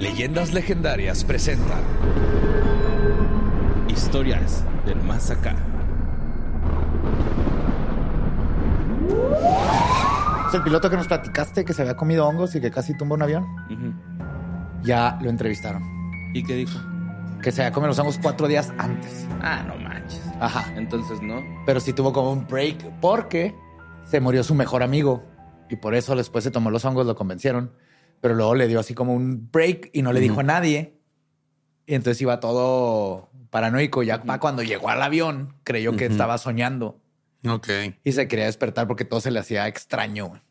Leyendas legendarias presentan Historias del más acá. Es el piloto que nos platicaste que se había comido hongos y que casi tumba un avión. Ya lo entrevistaron. ¿Y qué dijo? Que se había comido los hongos cuatro días antes. Ah, no manches. Ajá. Entonces no. Pero sí tuvo como un break porque se murió su mejor amigo. Y por eso después se tomó los hongos, lo convencieron. Pero luego le dio así como un break y no le dijo a nadie. Y entonces iba todo paranoico. Ya para cuando llegó al avión, creyó que estaba soñando. Ok. Y se quería despertar porque todo se le hacía extraño.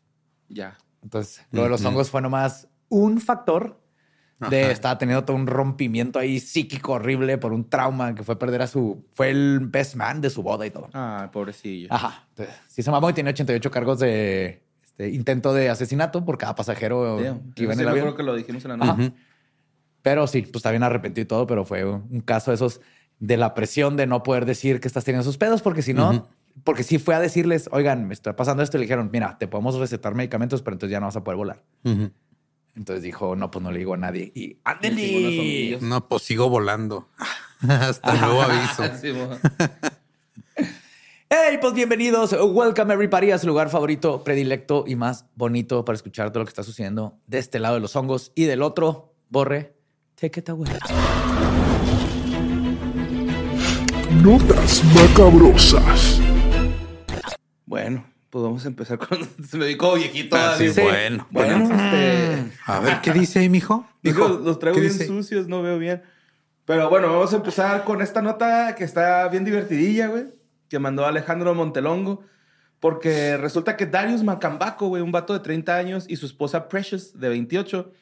Ya. Entonces, lo de los hongos fue nomás un factor de Ajá. estaba teniendo todo un rompimiento ahí psíquico horrible por un trauma que fue perder a su fue el best man de su boda y todo. Ah, pobrecillo. Ajá. Entonces, sí se mamó y tiene 88 cargos de este, intento de asesinato por cada pasajero que iba en el avión. acuerdo que lo dijimos en la Ajá. noche. Pero sí, pues está bien arrepentido y todo, pero fue un caso de esos de la presión de no poder decir que estás teniendo sus pedos, porque si no, porque sí fue a decirles, oigan, me está pasando esto, y le dijeron, mira, te podemos recetar medicamentos, pero entonces ya no vas a poder volar. Entonces dijo, no, pues no le digo a nadie. Y ándele. No, pues sigo volando. Hasta nuevo aviso. Hey, pues bienvenidos. Welcome everybody a su lugar favorito, predilecto y más bonito para escuchar todo lo que está sucediendo de este lado de los hongos y del otro. Borre, take it away. Notas macabrosas. Bueno, pues vamos a empezar con. Se me dijo viejito. Ah, sí, bueno. Bueno, este. A ver, ¿qué dice ahí, mijo? Digo, Hijo, los traigo ¿qué bien dice? sucios, no veo bien. Pero bueno, vamos a empezar con esta nota que está bien divertidilla, güey. Que mandó Alejandro Montelongo. Porque resulta que Darius Macambaco, güey, un vato de 30 años, y su esposa Precious, de 28,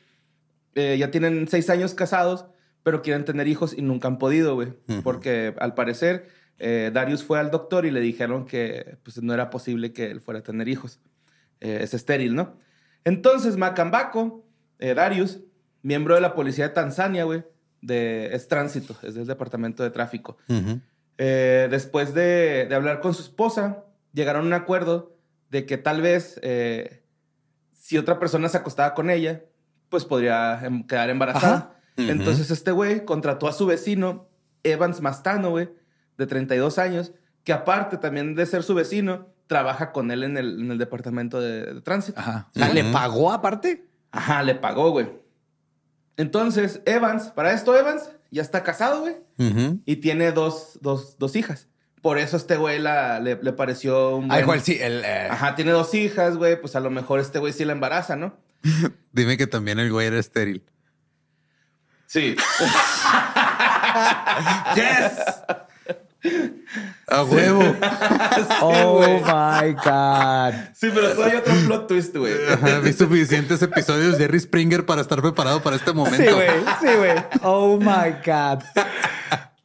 eh, ya tienen 6 años casados, pero quieren tener hijos y nunca han podido, güey. Porque al parecer eh, Darius fue al doctor y le dijeron que pues, no era posible que él fuera a tener hijos. Eh, es estéril, ¿no? Entonces Macambaco, Darius, miembro de la policía de Tanzania, güey, de, es tránsito, es del departamento de tráfico. Ujú. Eh, después de, de hablar con su esposa, llegaron a un acuerdo de que tal vez eh, si otra persona se acostaba con ella, pues podría em, quedar embarazada. Entonces este güey contrató a su vecino, Evans Mastano, güey, de 32 años, que aparte también de ser su vecino, trabaja con él en el, en el departamento de, de tránsito. Ajá. ¿Le pagó aparte? Ajá, le pagó, güey. Entonces, Evans, para esto Evans ya está casado, güey, y tiene dos, dos, dos hijas. Por eso este güey la, le, le pareció un Ah, igual sí. El, eh, Ajá, tiene dos hijas, güey, pues a lo mejor este güey sí la embaraza, ¿no? Dime que también el güey era estéril. Sí. A huevo. Oh my God. Sí, pero todavía hay otro plot twist, güey. Vi suficientes episodios de Jerry Springer para estar preparado para este momento. Sí, güey. Sí, güey. Oh my God.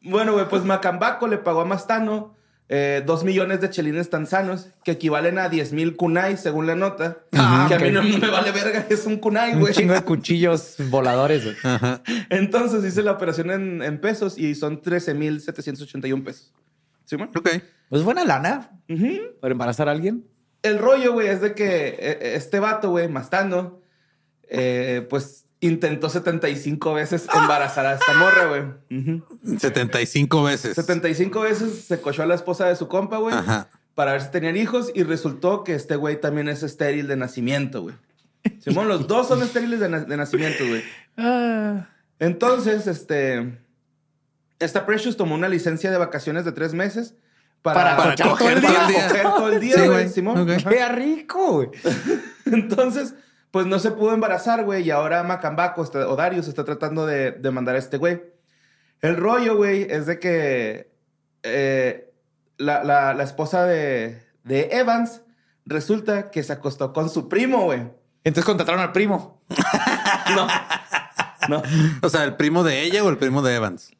Bueno, güey, pues Macambaco le pagó a Mastano eh, dos millones de chelines tanzanos, que equivalen a 10 mil kunai, según la nota. Ah, que ok. a mí no, no me vale verga, es un kunai, Un güey. chingo de cuchillos voladores. güey. Ajá. Entonces hice la operación en, en pesos y son 13 mil 781 pesos. ¿Sí, man? Ok. Pues buena lana para embarazar a alguien. El rollo, güey, es de que eh, este vato, güey, Mastando, eh, pues intentó 75 veces embarazar a esta morra, güey. Ujú. 75 veces. 75 veces se cochó a la esposa de su compa, güey, Ajá. para ver si tenían hijos y resultó que este güey también es estéril de nacimiento, güey. Simón, los dos son estériles de, na- de nacimiento, güey. Entonces, este, esta Precious tomó una licencia de vacaciones de tres meses para, Para coger todo el para día. coger todo el día, Sí, güey. Simón. Ok. Ajá. ¡Qué rico, güey! Entonces, pues no se pudo embarazar, güey. Y ahora Macambaco está- o Darius está tratando de, de mandar a este güey. El rollo, güey, es de que eh, la, la- la esposa de, de Evans resulta que se acostó con su primo, güey. Entonces contrataron al primo. No. No. O sea, ¿el primo de ella o el primo de Evans?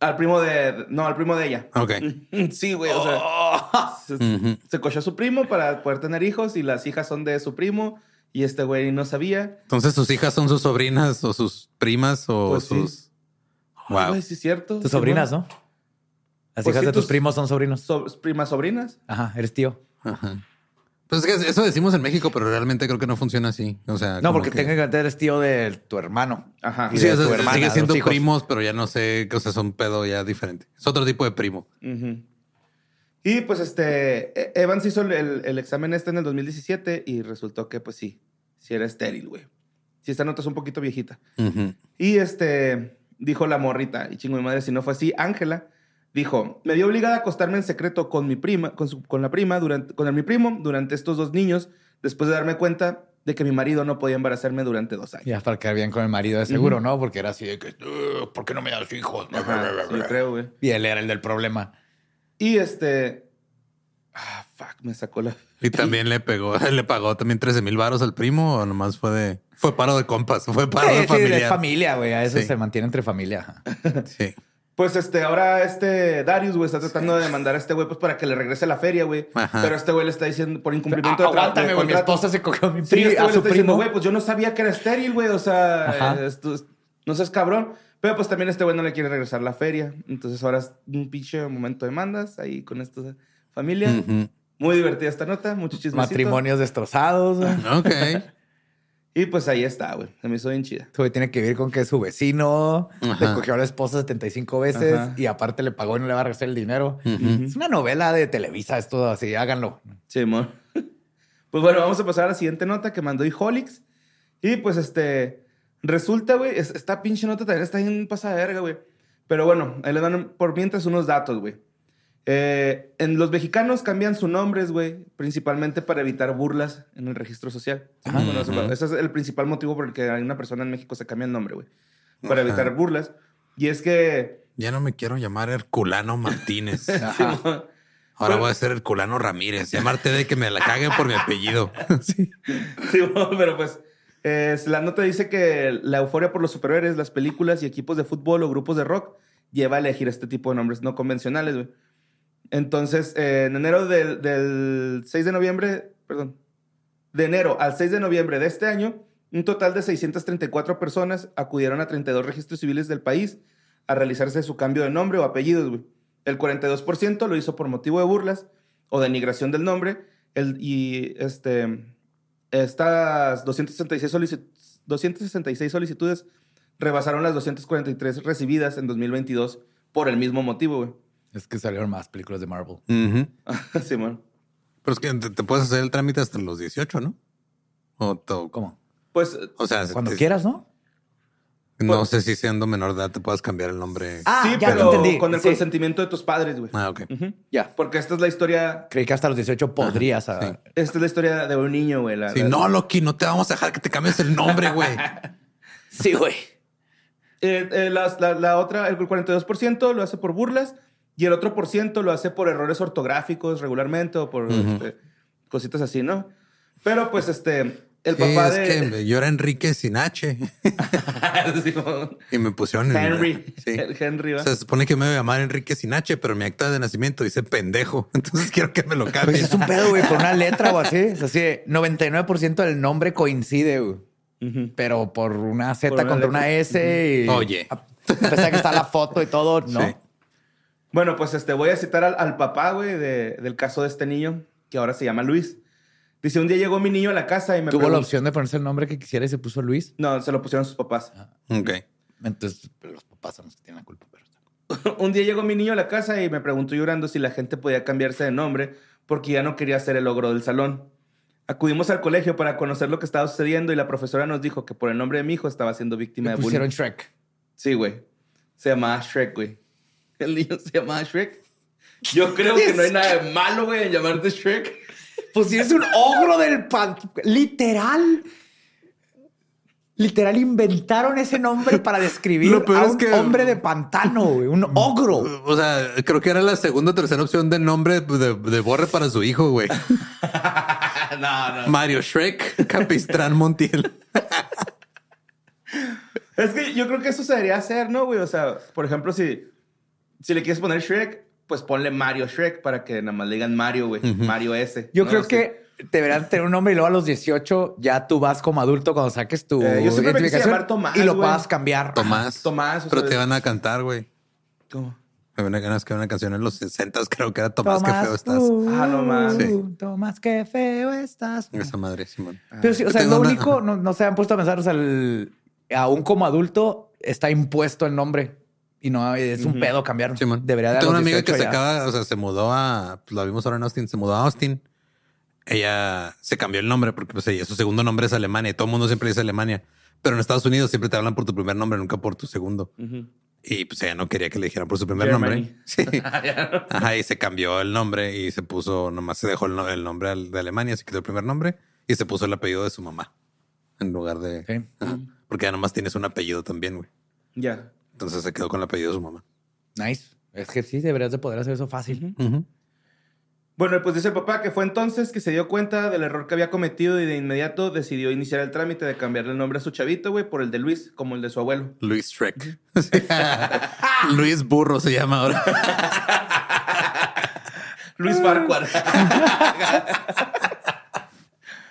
Al primo de. No, al primo de ella. Ok. Sí, güey. O sea, se, Ujú. se cochó a su primo para poder tener hijos y las hijas son de su primo. Y este güey no sabía. Entonces, sus hijas son sus sobrinas o sus primas o Pues sí. sus. Ay, Wow. güey, sí, es cierto. Tus sobrinas, bueno. ¿no? Las Pues hijas sí, de tus tus- primos son sobrinos. So- primas sobrinas. Ajá, eres tío. Ajá. Pues es que eso decimos en México, pero realmente creo que no funciona así. O sea, No, porque que- técnicamente eres tío de tu hermano. Ajá. Y Sí, de o sea, tu hermana, sigue siendo primos, pero ya no sé, o sea, son pedo ya diferente. Es otro tipo de primo. Ujú. Y pues este, E- Evans hizo el, el- examen este en el 2017 y resultó que pues sí, sí era estéril, güey. Sí, esta nota es un poquito viejita. Ujú. Y este, dijo la morrita, y chingo mi madre, si no fue así, Ángela, dijo, me dio obligada a acostarme en secreto con mi prima, con, su- con la prima, durante, con el- mi primo, durante estos dos niños, después de darme cuenta de que mi marido no podía embarazarme durante dos años. Ya para quedar bien con el marido de seguro, ¿no? Porque era así de que, "Ugh, ¿por qué no me das hijos? Ajá, sí, yo creo, güey. Y él era el del problema. Y este, ah, fuck, me sacó la... Y también le pegó, le pagó también 13 mil varos al primo o nomás fue de, fue paro de compas, fue paro Sí, de sí, familia. de familia, güey. A eso Sí. se mantiene entre familia. Sí. Pues este, ahora este Darius, güey, está tratando de demandar a este güey pues para que le regrese la feria, güey. Pero este güey le está diciendo por incumplimiento de tra- aguántame, güey. Mi esposa se cogió a mi Sí, pri- este a güey le su está diciendo, primo. güey, pues yo no sabía que era estéril, güey. O sea, eh, no seas cabrón. Pero pues también este güey no le quiere regresar la feria. Entonces ahora es un pinche momento de mandas ahí con esta familia. Muy divertida esta nota, mucho chismecito. Matrimonios destrozados. güey. Ok. Y pues ahí está, güey. Se me hizo bien chida. Este güey tiene que vivir con que su vecino Ajá. le cogió a la esposa 75 veces Ajá. y aparte le pagó y no le va a regresar el dinero. Ujú. Es una novela de Televisa, esto así, háganlo. Sí, amor. Pues bueno, vamos a pasar a la siguiente nota que mandó Holix. Y pues este, resulta, güey, es- esta pinche nota también está bien pasada de verga, güey. Pero bueno, ahí le dan por mientras unos datos, güey. Eh, en los mexicanos cambian sus nombres, güey, principalmente para evitar burlas en el registro social. Ajá. Bueno, eso- ese es el principal motivo por el que hay una persona en México se cambia el nombre, güey. Para Ajá. evitar burlas. Y es que... Ya no me quiero llamar Herculano Martínez. Ajá. Ahora voy a ser Herculano Ramírez. Llamarte de que me la caguen por mi apellido. Sí. Sí, pero pues eh, la nota dice que la euforia por los superhéroes, las películas y equipos de fútbol o grupos de rock lleva a elegir este tipo de nombres no convencionales. Entonces, eh, en enero del, del 6 de noviembre, perdón, de enero al 6 de noviembre de este año, un total de 634 personas acudieron a 32 registros civiles del país a realizarse su cambio de nombre o apellidos, güey. El 42% lo hizo por motivo de burlas o denigración del nombre. El, y este, estas 266, solici- 266 solicitudes rebasaron las 243 recibidas en 2022 por el mismo motivo, güey. Es que salieron más películas de Marvel. Ujú. Simón. Pero es que te, te puedes hacer el trámite hasta los 18, ¿no? O, to- ¿Cómo? Pues o sea, Cuando te- quieras, ¿no? No sé si siendo menor de edad te puedas cambiar el nombre. Ah, sí, ya te pero entendí. con el Sí. consentimiento de tus padres, güey. Ah, ok. Ujú. Ya. Porque esta es la historia, Creí que hasta los 18 podrías. ah, sí. esta es la historia de un niño, güey. la- Sí, la- no, Loki, no te vamos a dejar que te cambies el nombre, güey. Sí, güey. Eh, eh, las- la, la otra, el 42% lo hace por burlas y el otro por ciento lo hace por errores ortográficos regularmente o por Ujú. este, cositas así, ¿no? Pero pues este, el papá es de... que yo era Enrique sin H Simón. y me pusieron en Henry. Sí. El Henry, ¿va? Se supone que me voy a llamar Enrique sin H, pero mi acta de nacimiento dice pendejo. Entonces quiero que me lo Pues cambien. es un pedo, güey, por una letra o así. Es así, 99% del nombre coincide, güey. Pero por una Z Por una contra letra. una S y... Oye. A pesar de que está la foto y todo, ¿no? Sí. Bueno, pues este, voy a citar al, al papá, güey, de- del caso de este niño, que ahora se llama Luis. Dice, un día llegó mi niño a la casa y me Tuvo la opción de ponerse el nombre que quisiera y se puso Luis. No, se lo pusieron sus papás. Ok. Entonces, pues, los papás son los que tienen la culpa. Pero... un día llegó mi niño a la casa y me preguntó llorando si la gente podía cambiarse de nombre porque ya no quería ser el ogro del salón. Acudimos al colegio para conocer lo que estaba sucediendo y la profesora nos dijo que por el nombre de mi hijo estaba siendo víctima Le de pusieron bullying. Shrek. Sí, güey. Se llamaba Shrek, güey. El niño se llamaba Shrek. Yo creo que no hay nada de malo, güey, en llamarte Shrek. Pues si es un ogro del pan. Literal. Literal inventaron ese nombre para describir Lo peor a es un que- hombre de pantano, güey. Un ogro. O sea, creo que era la segunda o tercera opción de nombre de, de Borre para su hijo, güey. no, no. Mario Shrek, Capistrán Montiel. Es que yo creo que eso se debería hacer, ¿no, güey? O sea, por ejemplo, si, si le quieres poner Shrek, pues ponle Mario Shrek para que nada más le digan Mario, güey. Mario S. Yo ¿no? creo que deberán tener un nombre y luego a los 18 ya tú vas como adulto cuando saques tu Eh, yo me identificación llamar Tomás, y lo puedas cambiar. Tomás. Tomás, o Pero te van a cantar, güey. ¿Cómo? Había una, ganas que una canción en los 60 creo que era Tomás, qué feo estás. uh, Ah, no mames. Sí. Tomás, qué feo estás. Esa madre, Simón. Pero sí, o sea, lo una- único, no, no se han puesto a pensar, o sea, el- aún como adulto está impuesto el nombre y no es un pedo cambiarlo. Simón. Debería de Tengo una amiga que 18 se acaba, o sea, se mudó a, pues la vimos ahora en Austin, se mudó a Austin. Ella se cambió el nombre porque pues ella, su segundo nombre es Alemania y todo el mundo siempre dice Alemania. Pero en Estados Unidos siempre te hablan por tu primer nombre, nunca por tu segundo. Ujú. Y pues ella no quería que le dijeran por su primer Germany. nombre. Sí. Ajá, y se cambió el nombre y se puso, nomás se dejó el, no- el nombre de Alemania, se quitó el primer nombre y se puso el apellido de su mamá en lugar de. Sí. Ajá. Porque ya nomás tienes un apellido también, güey. Ya. Entonces se quedó con el apellido de su mamá. Nice. Es que sí, deberías de poder hacer eso fácil. Bueno, pues dice el papá que fue entonces que se dio cuenta del error que había cometido y de inmediato decidió iniciar el trámite de cambiarle el nombre a su chavito, güey, por el de Luis, como el de su abuelo. Luis Shrek. Luis Burro se llama ahora. Luis Farquhar.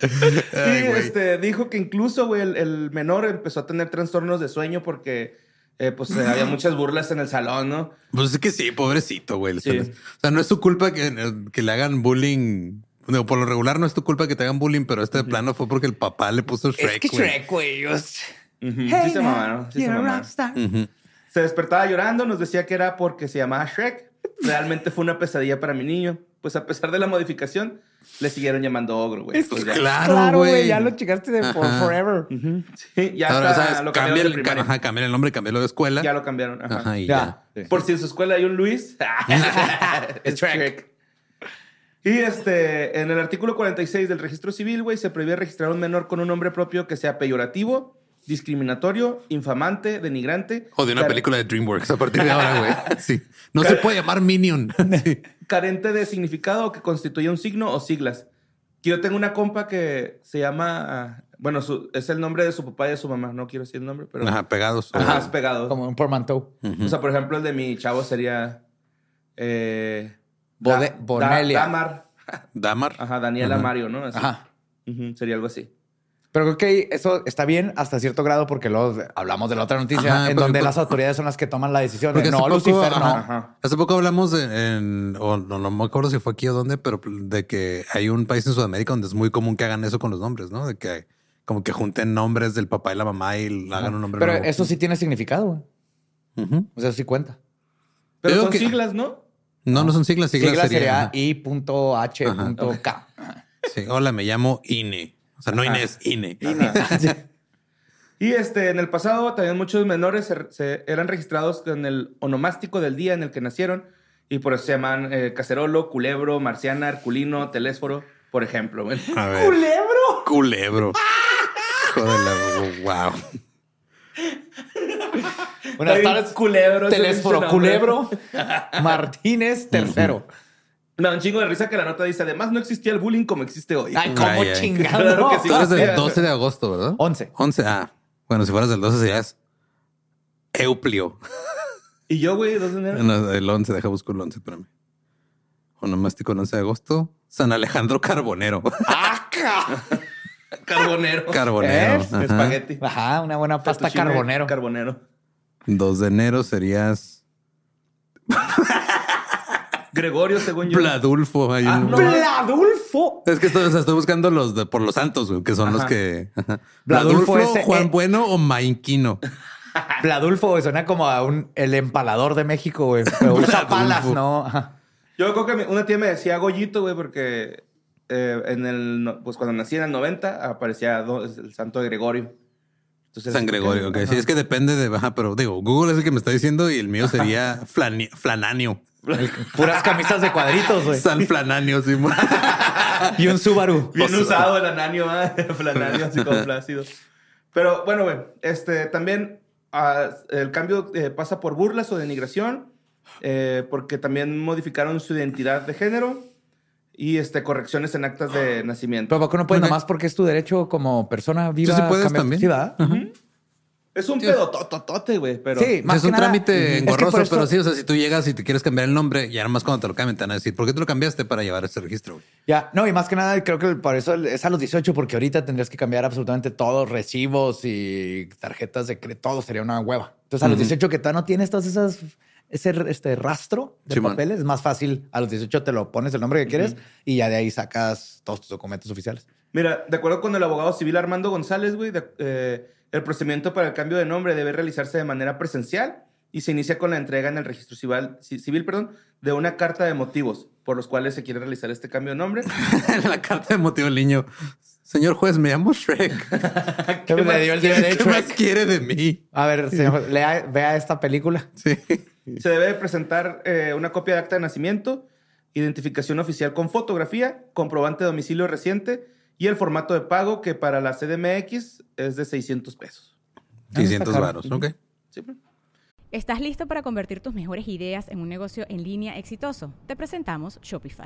y este, dijo que incluso, güey, el, el menor empezó a tener trastornos de sueño porque, eh, pues, eh, había muchas burlas en el salón, ¿no? Pues es que sí, pobrecito, güey. Sí. O sea, no es tu culpa que, que le hagan bullying. Digo, por lo regular no es tu culpa que te hagan bullying, pero este plano fue porque el papá le puso Shrek. es que. Shrek, güey. Hey, sí se mamaron, sí mamaron. Se despertaba llorando, nos decía que era porque se llamaba Shrek. Realmente fue una pesadilla para mi niño. Pues a pesar de la modificación, le siguieron llamando ogro, güey. Es Pues. Claro, Claro, güey. Ya lo checaste de for forever. Ujú. Sí, ya Ahora, hasta ¿sabes? lo Cambia cambiaron el, ajá, cambia el nombre, cambiarlo de escuela. Ya lo cambiaron. Ajá. Ajá, y Ya. ya. Por si en su escuela hay un Luis, es. Shrek. Y este, en el artículo 46 del registro civil, güey, se prohíbe registrar a un menor con un nombre propio que sea peyorativo, discriminatorio, infamante, denigrante. O de una película de DreamWorks a partir de ahora, güey. Sí. No se puede llamar Minion. Sí. Carente de significado o que constituya un signo o siglas. Yo tengo una compa que se llama, ah, bueno, su- es el nombre de su papá y de su mamá, no quiero decir el nombre, pero Ajá, pegados. Ajá, es pegado. Como un portmanteau. Ujú. O sea, por ejemplo, el de mi chavo sería eh, Bode- Da- Bonelia. Da- Damar. Damar. Ajá, Daniela. Mario, ¿no? Así. Ajá. Sería algo así. Pero creo que eso está bien hasta cierto grado porque luego hablamos de la otra noticia Ajá, en porque- donde porque- las autoridades son las que toman la decisión. De, hace no, poco- Lucifer, no. ajá. Hace poco hablamos de, en, o no, no me acuerdo si fue aquí o dónde, pero de que hay un país en Sudamérica donde es muy común que hagan eso con los nombres, ¿no? De que como que junten nombres del papá y la mamá y le hagan un nombre Pero nuevo. eso sí tiene significado. güey. Ujú. O sea, sí cuenta. Pero son que- siglas, ¿no? No, no son siglas, siglas, Sigla sería, sería I.H.K. Sí, hola, me llamo INE. O sea, no Ajá. Inés, INE. Sí. Y este, en el pasado también muchos menores se, se- eran registrados con el onomástico del día en el que nacieron y por eso se llaman eh, cacerolo, culebro, marciana, herculino, telésforo, por ejemplo. güey. A ver. ¡Culebro! Culebro. Joder, wow. Buenas tardes. culebro. Telésforo. Culebro Martínez tercero. Me da un chingo de risa que la nota dice, además no existía el bullying como existe hoy. Ay, ay. chingado. Claro que sí. Tú eres del Hostia. 12 de agosto, ¿verdad? 11. 11. Ah, bueno, si fueras del 12 serías Euplio. Y yo, güey, ¿dos de enero? No, el 11, deja buscar el 11, espérame. Onomástico el 11 de agosto. San Alejandro Carbonero. Carbonero. Carbonero. ¿Eh? ajá. Espagueti. Ajá, una buena pasta carbonero. Carbonero. 2 de enero serías. Gregorio, según yo. Bladulfo. hay Ah, un- no. ¡Bladulfo! Es que estoy, o sea, estoy buscando los de, por los santos, güey, que son los que. Ajá. Bladulfo Bladulfo, ese, Juan eh. Bueno o Mainquino. Bladulfo, güey, suena como a un el empalador de México, güey. Pero usa palas, ¿no? Ajá. Yo creo que una tía me decía Goyito, güey, porque eh, en el, pues cuando nací en el 90 aparecía el santo de Gregorio. Entonces, San Gregorio, ok. Sí, es que depende de. Ajá, pero digo, Google es el que me está diciendo y el mío sería flani- Flananio. Puras camisas de cuadritos, güey. San Flananio, sí. Y un Subaru. Bien usado el ananio, ¿ah? el ananio así como flácido. Pero bueno, güey, este, también ah, el cambio eh, pasa por burlas o denigración, eh, porque también modificaron su identidad de género y este, correcciones en actas de nacimiento. Pero ¿por qué no puedes Ok. nomás porque es tu derecho como persona viva? sí puedes cambiar- también. Sí, es un Sí. pedo tototote, güey, pero... Sí, más es que un nada- trámite Es que engorroso, eso- pero sí, o sea, si tú llegas y te quieres cambiar el nombre, ya nomás cuando te lo cambien te van a decir, ¿por qué te lo cambiaste para llevar ese registro? güey? Ya, no, y más que nada creo que por eso es a los 18, porque ahorita tendrías que cambiar absolutamente todos, recibos y tarjetas de crédito, todo sería una hueva. Entonces a los 18 que todavía no tienes todas esas, ese este rastro de Simón. papeles, es más fácil. A los 18 te lo pones el nombre que quieres y ya de ahí sacas todos tus documentos oficiales. Mira, de acuerdo con el abogado civil Armando González, güey, de- eh, el procedimiento para el cambio de nombre debe realizarse de manera presencial y se inicia con la entrega en el registro civil, ci- civil perdón, de una carta de motivos por los cuales se quiere realizar este cambio de nombre. En la carta de motivo el niño, señor juez, me llamo Shrek. ¿Qué le dio el ¿Qué, DVD qué más quiere de mí? A ver, señor, lea- vea esta película. Sí. Se debe presentar eh, una copia de acta de nacimiento, identificación oficial con fotografía, comprobante de domicilio reciente y el formato de pago que para la CDMX es de 600 pesos. Ah, 600 está varos, ok. ¿Sí? pues? ¿Estás listo para convertir tus mejores ideas en un negocio en línea exitoso? Te presentamos Shopify.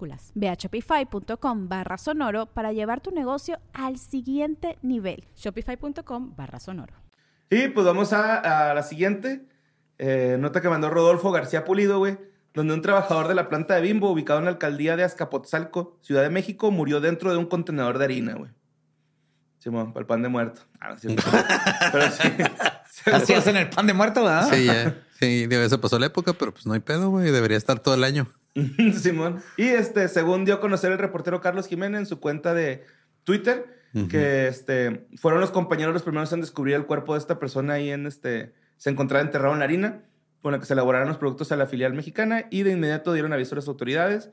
Ve a shopify.com barra sonoro para llevar tu negocio al siguiente nivel. Shopify.com barra sonoro. Y pues vamos a, a la siguiente eh, nota que mandó Rodolfo García Pulido, güey, donde un trabajador de la planta de Bimbo, ubicado en la alcaldía de Azcapotzalco, Ciudad de México, murió dentro de un contenedor de harina, güey. Simón, para el pan de muerto. Ah, no, sí, pero sí. Así hacen el pan de muerto, ¿verdad? Sí, ya. Sí, digo, eso pasó la época, pero pues no hay pedo, güey. Debería estar todo el año. Simón. Y este, según dio a conocer el reportero Carlos Jiménez en su cuenta de Twitter, que este, fueron los compañeros los primeros en descubrir el cuerpo de esta persona ahí en este, se encontraba enterrado en la harina, con la que se elaboraron los productos a la filial mexicana y de inmediato dieron aviso a las autoridades.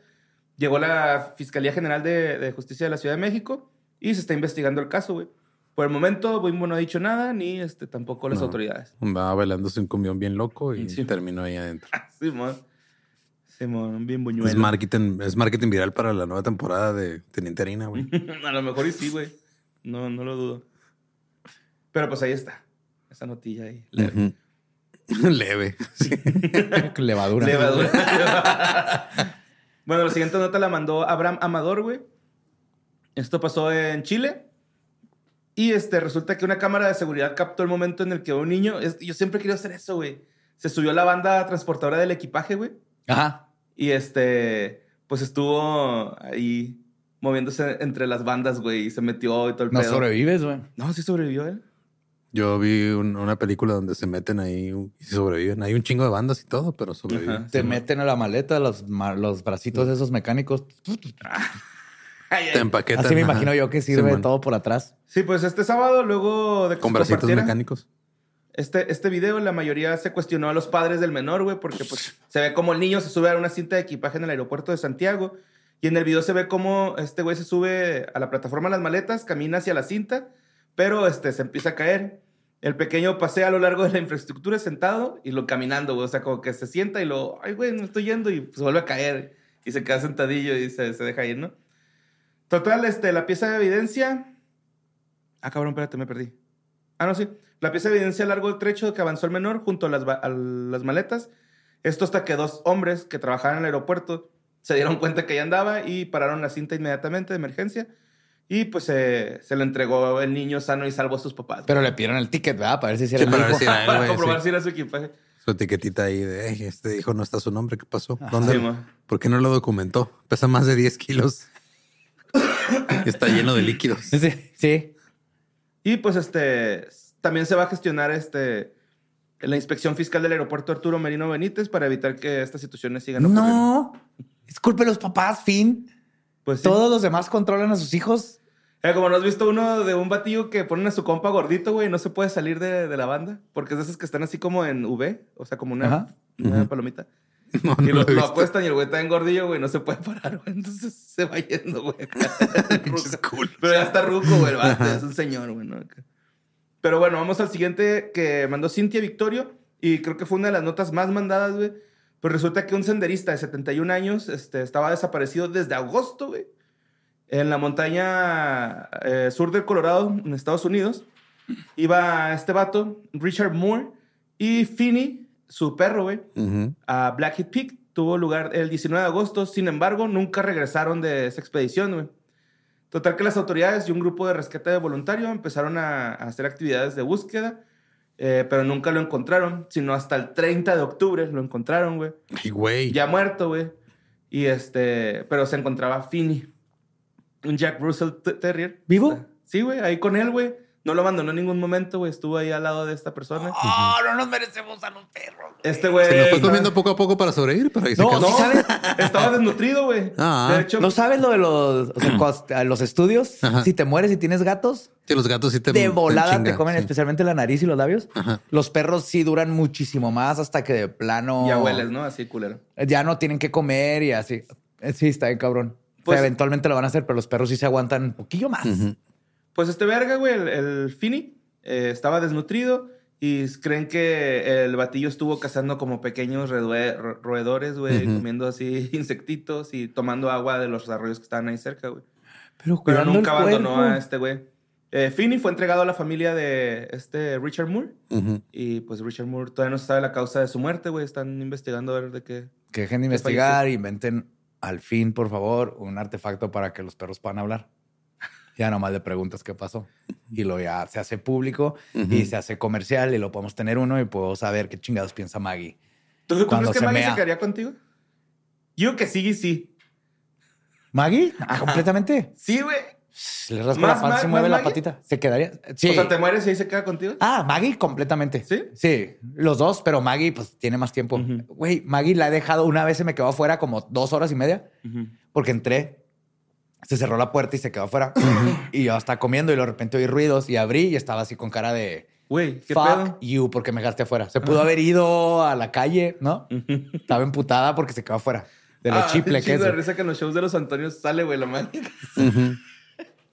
Llegó la Fiscalía General de, de Justicia de la Ciudad de México y se está investigando el caso, güey. Por el momento, Bimbo no ha dicho nada, ni este, tampoco las No. autoridades. Andaba bailándose un cumbión bien loco y Sí. terminó ahí adentro. Simón. Simón, un bien buñuelo. Es marketing, es marketing viral para la nueva temporada de Teniente Harina, güey. a lo mejor y sí, güey. No, no lo dudo. Pero pues ahí está. Esa notilla ahí. leve. Leve. Sí. Levadura. Levadura. bueno, la siguiente nota la mandó Abraham Amador, güey. Esto pasó en Chile. Y este, resulta que una cámara de seguridad captó el momento en el que un niño. es- yo siempre quería hacer eso, güey. Se subió a la banda transportadora del equipaje, güey. Ajá. Y este, pues estuvo ahí moviéndose entre las bandas, güey. Y se metió y todo el No pedo. sobrevives, güey. No, sí sobrevivió él. Yo vi un- una película donde se meten ahí y sobreviven. Hay un chingo de bandas y todo, pero sobreviven. Ajá. Te meten a la maleta los, ma- los bracitos esos mecánicos. Te empaquetan. Así me ajá. imagino yo que sirve Simón. todo por atrás. Sí, pues este sábado, luego de que Con se bracitos compartiera mecánicos. Este, este video, la mayoría se cuestionó a los padres del menor, güey, porque pues se ve como el niño se sube a una cinta de equipaje en el aeropuerto de Santiago. Y en el video se ve como este güey se sube a la plataforma de las maletas, camina hacia la cinta, pero este, se empieza a caer. El pequeño pasea a lo largo de la infraestructura sentado y lo caminando, güey. O sea, como que se sienta y lo, ay, güey, me estoy yendo y pues vuelve a caer. Y se queda sentadillo y se, se deja ir, ¿no? Total, este, la pieza de evidencia. Ah, cabrón, espérate, me perdí. Ah, no, sí. La pieza de evidencia largo trecho que avanzó el menor junto a las, a las maletas. Esto hasta que dos hombres que trabajaban en el aeropuerto se dieron cuenta que ya andaba y pararon la cinta inmediatamente de emergencia. Y pues se se le entregó el niño sano y salvo a sus papás. Pero le pidieron el ticket, ¿verdad? Para ver si Sí, era el para ver si era él, para güey, comprobar sí. si era su equipaje. Su etiquetita ahí de, "Ey, este hijo no está su nombre, ¿qué pasó? ¿Dónde? Sí. ¿Por qué no lo documentó? Pesa más de 10 kilos. Está lleno de líquidos. Sí, sí. Y pues este también se va a gestionar este la inspección fiscal del aeropuerto Arturo Merino Benítez para evitar que estas situaciones sigan ocurriendo. No. De los papás, fin. Pues sí. Todos los demás controlan a sus hijos. Eh, como no has visto uno de un batillo que ponen a su compa gordito, güey, y no se puede salir de, de la banda, porque es de esos que están así como en V, o sea, como una, palomita. No, Y no lo, lo acuestan y el güey está en gordillo, güey, no se puede parar, güey. Entonces se va yendo, güey. Pero ya está ruco, güey, es un señor, güey, ¿no? Pero bueno, vamos al siguiente que mandó Cintia Victorio y creo que fue una de las notas más mandadas, güey. Pues resulta que un senderista de 71 años este, estaba desaparecido desde agosto, güey. En la montaña eh, sur del Colorado, en Estados Unidos. Iba este vato, Richard Moore, y Finney, su perro, güey, a Blackheath Peak. Tuvo lugar el 19 de agosto. Sin embargo, nunca regresaron de esa expedición, güey. Total que las autoridades y un grupo de rescate de voluntario empezaron a, a hacer actividades de búsqueda, eh, pero nunca lo encontraron, sino hasta el 30 de octubre lo encontraron, güey. Ay, güey. Ya muerto, güey. Y este, pero se encontraba Finney, un Jack Russell Terrier. ¿Vivo? Sí, güey, ahí con él, güey. No lo abandonó en ningún momento, güey. Estuvo ahí al lado de esta persona. Oh, no nos merecemos a los perros. Este güey. Se lo fue comiendo poco a poco para sobrevivir, pero ahí se No, quedó. No, ¿Sí sabes? estaba desnutrido, güey. Ah. de hecho, ¿No sabes lo de los, o sea, cuando- los estudios? Ajá. Si te mueres y tienes gatos, Que los gatos sí te de volada te comen sí. especialmente la nariz y los labios. Ajá. Los perros sí duran muchísimo más hasta que de plano ya hueles, ¿no? Así culero. ya no tienen que comer y así. Eh, Sí, está bien cabrón. O sea, Pues- eventualmente lo van a hacer, pero los perros sí se aguantan un poquillo más. Pues este verga, güey, el, el Finney, eh, estaba desnutrido y creen que el batillo estuvo cazando como pequeños roedores, güey, comiendo así insectitos y tomando agua de los arroyos que estaban ahí cerca, güey. Pero, Pero nunca abandonó cuerpo. a este güey. Eh, Finney fue entregado a la familia de este Richard Moore y pues Richard Moore todavía no se sabe la causa de su muerte, güey. Están investigando a ver de qué. Que dejen de investigar, inventen al fin, por favor, un artefacto para que los perros puedan hablar. Ya nomás le preguntas qué pasó. Y lo ya se hace público y se hace comercial y lo podemos tener uno y puedo saber qué chingados piensa Maggie. ¿Tú, crees que se Maggie mea. se quedaría contigo? Yo que sí, sí. ¿Maggie? Ah, completamente. Sí, güey. Le rasco ¿Más la panza y mueve la Maggie? patita. ¿Se quedaría? Sí. O sea, te mueres y ahí se queda contigo. Ah, Maggie completamente. ¿Sí? Sí, los dos, pero Maggie pues tiene más tiempo. Güey, Maggie la he dejado una vez se me quedó afuera como dos horas y media porque entré, se cerró la puerta y se quedó afuera y yo estaba comiendo y de repente oí ruidos y abrí y estaba así con cara de Güey, ¿qué fuck pedo? you porque me dejaste afuera. Se pudo haber ido a la calle, ¿no? Estaba emputada porque se quedó afuera de lo Ah, chiple que es. de risa que en los shows de los Antonios sale, güey, la. Ujú.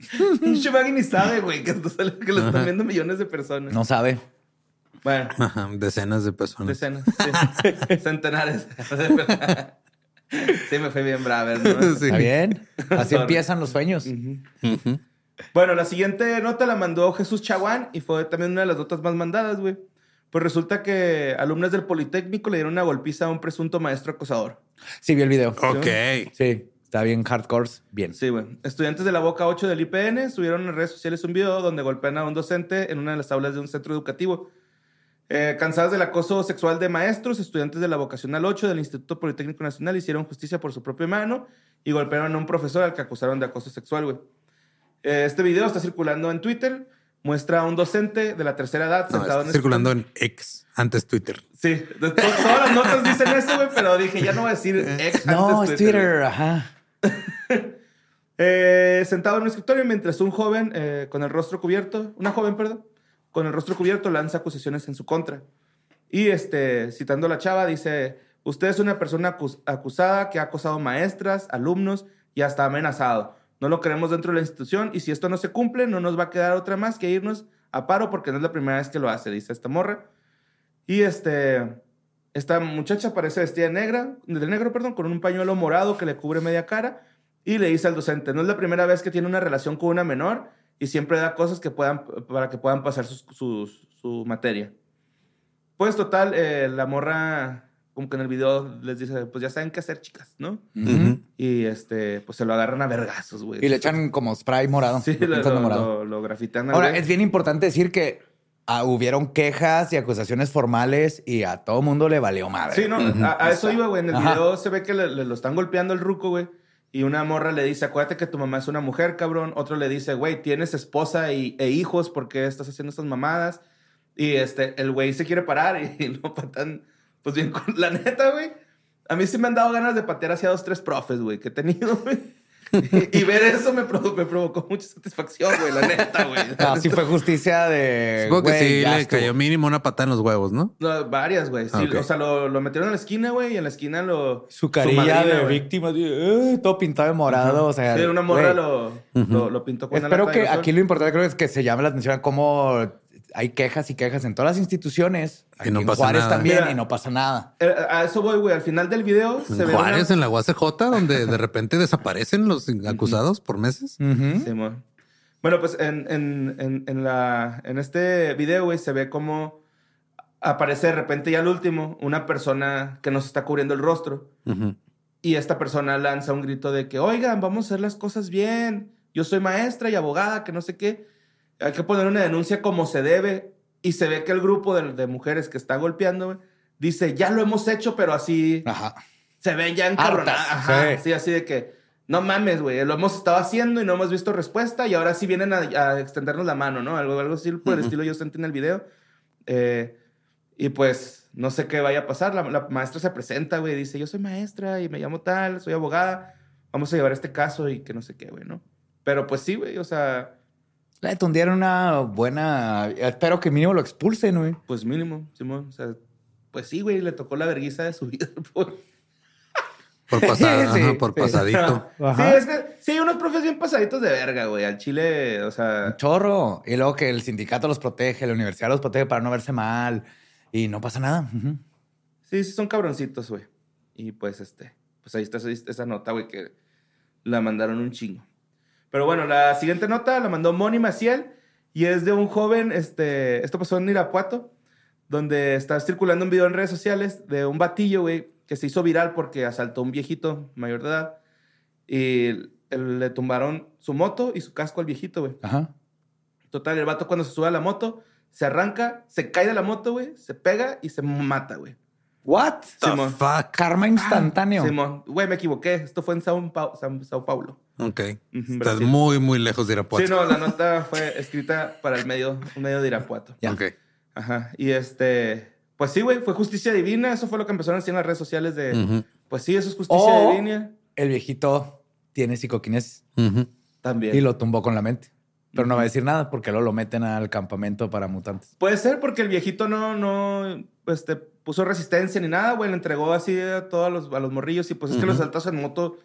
Pinche ni sabe, güey, que, que lo están viendo millones de personas. No sabe. Bueno, Ajá, Decenas de personas. decenas, sí. Centenares. sí, me fue bien brava, ¿no? Sí. ¿Está bien? Así Sorry. empiezan los sueños. Bueno, la siguiente nota la mandó Jesús Chaguán y fue también una de las notas más mandadas, güey. Pues resulta que alumnas del Politécnico le dieron una golpiza a un presunto maestro acosador. Sí, vi el video. Ok. Sí, está bien hardcore. Bien. Sí, güey. Estudiantes de la Boca 8 del IPN subieron en redes sociales un video donde golpean a un docente en una de las aulas de un centro educativo. Eh, cansadas del acoso sexual de maestros, estudiantes de la Vocacional 8 del Instituto Politécnico Nacional hicieron justicia por su propia mano y golpearon a un profesor al que acusaron de acoso sexual, güey. Eh, este video está circulando en Twitter. Muestra a un docente de la tercera edad No, sentado está en circulando en X, antes Twitter. Sí, todas las notas dicen eso, güey, pero dije, ya no voy a decir ex No, antes es Twitter. Ajá. Eh, sentado en un escritorio mientras un joven eh, con el rostro cubierto, una joven, perdón, con el rostro cubierto lanza acusaciones en su contra. Y este, citando a la chava, dice, usted es una persona acus- acusada que ha acosado maestras, alumnos y hasta amenazado. No lo queremos dentro de la institución y si esto no se cumple, no nos va a quedar otra más que irnos a paro porque no es la primera vez que lo hace, dice esta morra. Y este, esta muchacha parece vestida de negra, de negro, perdón, con un pañuelo morado que le cubre media cara y le dice al docente, no es la primera vez que tiene una relación con una menor y siempre da cosas que puedan, para que puedan pasar sus- sus- su materia. Pues total, eh, la morra, como que en el video les dice, pues ya saben qué hacer, chicas, ¿no? Ujú. Y este, pues se lo agarran a vergazos, güey. Y le echan como spray morado. Sí, lo lo, pintan de lo, morado. lo- lo grafitan. Ahora, güey. es bien importante decir que ah, hubieron quejas y acusaciones formales y a todo mundo le valió madre. Sí, no, a, a eso iba, güey. En el Ajá. video se ve que le, le lo están golpeando el ruco, güey. Y una morra le dice, acuérdate que tu mamá es una mujer, cabrón. Otro le dice, güey, tienes esposa y, e hijos, ¿por qué estás haciendo estas mamadas? Y este, el güey se quiere parar y, lo patan, pues bien, con la neta, güey. A mí sí me han dado ganas de patear hacia dos, tres profes, güey, que he tenido, güey. Y, y ver eso me, provo- me provocó mucha satisfacción, güey, la neta, güey. Así fue justicia de. Supongo que güey, sí le estuvo. cayó mínimo una patada en los huevos, ¿no? No, varias, güey. Sí. O sea, lo, lo metieron en la esquina, güey, y en la esquina lo... Su carilla madrina, de güey. víctima, eh, todo pintado de morado. O sea, Sí, una morra lo, lo, lo pintó con una Espero lata que aquí lo importante creo es que se llame la atención a cómo hay quejas y quejas en todas las instituciones. Y Aquí no en pasa Juárez nada. también Mira. y no pasa nada. Eh, A eso voy, güey. Al final del video se ve Juárez una... en la UACJ, donde de repente desaparecen los acusados por meses. Ujú. Simón. Bueno, pues en, en, en, en la, en este video, güey, se ve como aparece de repente ya al último una persona que nos está cubriendo el rostro. Y esta persona lanza un grito de que, oigan, vamos a hacer las cosas bien. Yo soy maestra y abogada, que no sé qué. Hay que poner una denuncia como se debe. Y se ve que el grupo de, de mujeres que está golpeando, güey, dice, ya lo hemos hecho, pero así Ajá. se ven ya encabronadas. Ajá, sí. sí, así de que, no mames, güey, lo hemos estado haciendo y no hemos visto respuesta y ahora sí vienen a, a extendernos la mano, ¿no? Algo, algo así por el estilo yo sentí en el video. Eh, y pues, no sé qué vaya a pasar. La, la maestra se presenta, güey, dice, yo soy maestra y me llamo tal, soy abogada, vamos a llevar este caso y que no sé qué, güey, ¿no? Pero pues sí, güey, o sea, Le tundieron una buena. Espero que mínimo lo expulsen, güey. pues mínimo, Simón, o sea, pues sí, güey, le tocó la vergüenza de su vida. pues. Por, pasar, Sí, ajá, sí, por sí. pasadito. Ajá. Sí, es que sí, hay unos profes bien pasaditos de verga, güey. Al chile, o sea, Un chorro. Y luego que el sindicato los protege, la universidad los protege para no verse mal. Y no pasa nada. Sí, sí son cabroncitos, güey. Y pues, este, pues ahí está esa nota, güey, que la mandaron un chingo. Pero bueno, la siguiente nota la mandó Moni Maciel y es de un joven, este, esto pasó en Irapuato, donde está circulando un video en redes sociales de un batillo, güey, que se hizo viral porque asaltó a un viejito mayor de edad y le tumbaron su moto y su casco al viejito, güey. Ajá. Total, el vato cuando se sube a la moto, se arranca, se cae de la moto, güey, se pega y se mata, güey. What? The Simón. fuck. Karma instantáneo. Simón, güey, me equivoqué. Esto fue en Sao, Sao- Sao Paulo. Ok. Estás Brasil. muy, muy lejos de Irapuato. Sí, no, la nota fue escrita para el medio, un medio de Irapuato. Ya. Ok. Ajá. Y este, pues sí, güey, fue justicia divina. Eso fue lo que empezaron a decir en las redes sociales de, pues sí, eso es justicia O- divina. El viejito tiene psicoquinesis Ujú. También. y lo tumbó con la mente. Pero no va a decir nada porque luego lo meten al campamento para mutantes. Puede ser porque el viejito no, no, este, puso resistencia ni nada, güey. Le entregó así a todos los, a los morrillos y pues es que los asaltados en moto, o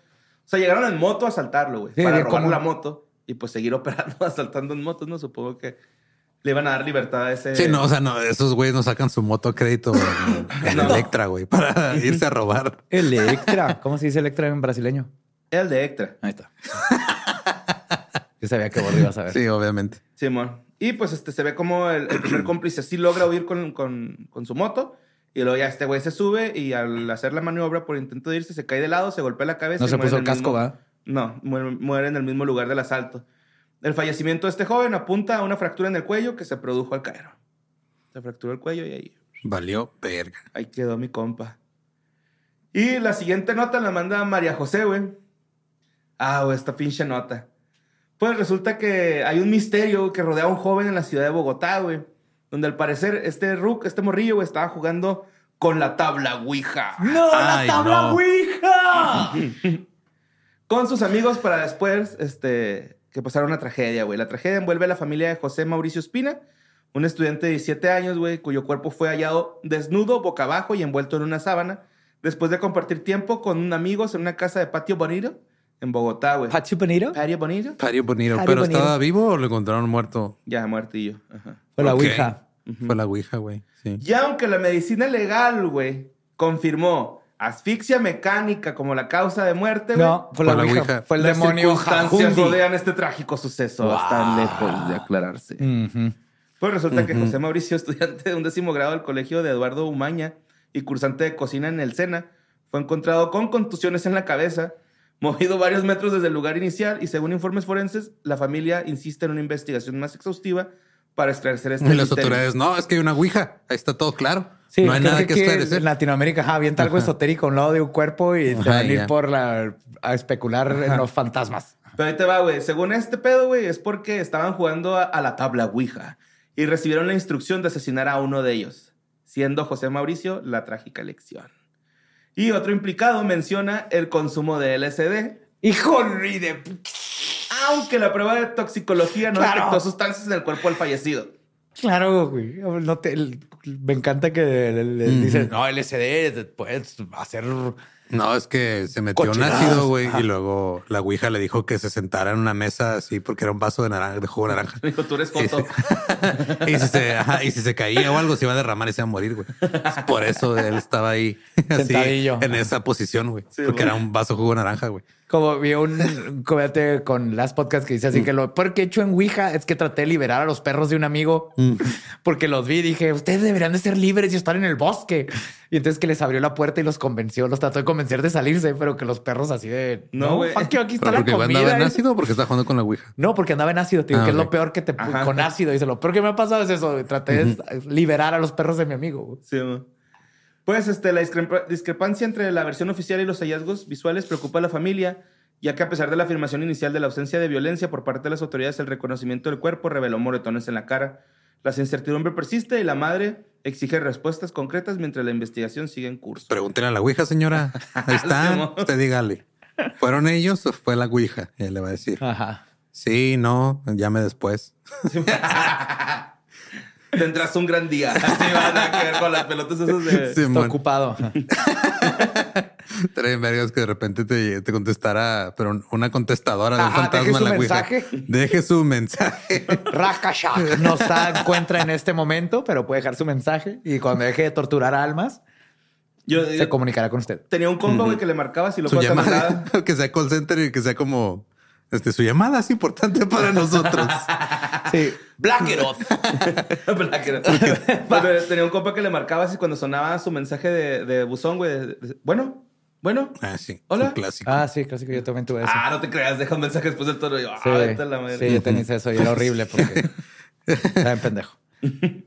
sea, llegaron en moto a asaltarlo, güey. Sí, para robar común. la moto y pues seguir operando, asaltando en motos, ¿no? Supongo que le iban a dar libertad a ese... Sí, no, o sea, no, esos güeyes no sacan su moto a crédito en, No. Electra, güey, para irse a robar. Electra. ¿Cómo se dice Electra en brasileño? El de Extra. Ahí está. Yo sabía que vos ibas a ver. Sí, obviamente. Simón. Y pues este, se ve como el, el primer cómplice sí logra huir con, con- con su moto. Y luego ya este güey se sube y al hacer la maniobra por intento de irse, se cae de lado, se golpea la cabeza. No y se puso el casco, mismo- ¿va? No, muere, muere en el mismo lugar del asalto. El fallecimiento de este joven apunta a una fractura en el cuello que se produjo al caer. Se fracturó el cuello y ahí, Valió verga. ahí quedó mi compa. Y la siguiente nota la manda María José, güey. Ah, güey, esta pinche nota. Pues resulta que hay un misterio que rodea a un joven en la ciudad de Bogotá, güey. Donde al parecer este Rook, este morrillo, güey, estaba jugando con la tabla Ouija. ¡No, Ay, la tabla no. Ouija! con sus amigos para después este, que pasara una tragedia, güey. La tragedia envuelve a la familia de José Mauricio Espina, un estudiante de 17 años, güey, cuyo cuerpo fue hallado desnudo, boca abajo y envuelto en una sábana, después de compartir tiempo con amigos en una casa de patio bonito en Bogotá, güey. Pachi Bonito. Patio Bonito. Patio Bonito. Patio ¿Pero Bonito. estaba vivo o lo encontraron muerto? Ya, muertillo. Ajá. Fue la. Ouija. Fue la Ouija, güey. Sí. Y aunque la medicina legal, güey, confirmó asfixia mecánica como la causa de muerte, güey. No, fue la, Fue la Ouija. Ouija. Fue el las demonio circunstancias Jajundi. rodean este trágico suceso. Están lejos de aclararse. Ujú. Pues resulta que José Mauricio, estudiante de un décimo grado del colegio de Eduardo Umaña y cursante de cocina en el SENA, fue encontrado con contusiones en la cabeza, movido varios metros desde el lugar inicial y según informes forenses, la familia insiste en una investigación más exhaustiva para esclarecer este Y las misterio. autoridades, no, es que hay una Ouija. Ahí está todo claro. Sí, no hay nada que aquí esclarecer. En Latinoamérica, ajá, avienta algo Ajá. esotérico a un lado de un cuerpo y te Ajá, van a ir por la, a especular en los fantasmas. Pero ahí te va, güey. Según este pedo, güey, es porque estaban jugando a, a la tabla Ouija y recibieron la instrucción de asesinar a uno de ellos, siendo José Mauricio la trágica elección. Y otro implicado menciona el consumo de LSD, Hijo de... aunque la prueba de toxicología no Claro. detectó sustancias en el cuerpo del fallecido. Claro, güey. No te- el- me encanta que le, dicen, no, LSD, puedes hacer... No, es que se metió un Cochinadas. ácido, güey, y luego la Ouija le dijo que se sentara en una mesa así porque era un vaso de naranja, de jugo de naranja. Dijo, tú eres Y joto. y, si se, ajá, y si se caía o algo, se iba a derramar y se iba a morir, güey. Por eso él estaba ahí así, Sentadillo. en esa posición, güey. Sí, porque güey. era un vaso de jugo de naranja, güey. Como vi un comediante con las podcasts que dice así que lo peor que he hecho en Ouija es que traté de liberar a los perros de un amigo porque los vi y dije, ustedes deberían de ser libres y estar en el bosque. Y entonces que les abrió la puerta y los convenció, los trató de convencer de salirse, pero que los perros así de, No, no, güey. fuck you, aquí está la porque igual andaba comida. en ácido o porque está jugando con la Ouija. No, porque andaba en ácido, tío, Ah, que es lo peor que te Ajá. con ácido. Dice, lo peor que me ha pasado es eso. Traté de liberar a los perros de mi amigo. Sí, ma. Pues este, la discrepa- discrepancia entre la versión oficial y los hallazgos visuales preocupa a la familia, ya que a pesar de la afirmación inicial de la ausencia de violencia por parte de las autoridades, el reconocimiento del cuerpo reveló moretones en la cara. La incertidumbre persiste y la madre exige respuestas concretas mientras la investigación sigue en curso. Pregúntele a la Ouija, señora. Ahí está. Usted dígale. ¿Fueron ellos o fue la Ouija? Él le va a decir. Ajá. Sí, no, llame después. Tendrás un gran día. Así van a que ver con las pelotas esas de... Sí, Está ocupado. Ajá. Traen vergas que de repente te, te contestara, pero una contestadora de un fantasma deje en su la Ouija. Deje su mensaje. Rakashak no está, encuentra en este momento, pero puede dejar su mensaje y cuando deje de torturar almas, Yo, se yo comunicará con usted. tenía un combo, que le marcaba si lo su fue llamada, que sea call center y que sea como este, su llamada es importante para nosotros. Sí. Black it off. Pero tenía un compa que le marcaba así cuando sonaba su mensaje de, de buzón, güey. de- de- Bueno, bueno. Ah, sí. Hola. Un clásico. Ah, sí, clásico. Yo también tuve eso. Ah, no te creas, deja un mensaje después del toro. Y yo, ah, sí, vete a la madre. sí, yo tenía eso y era horrible porque estaba en pendejo.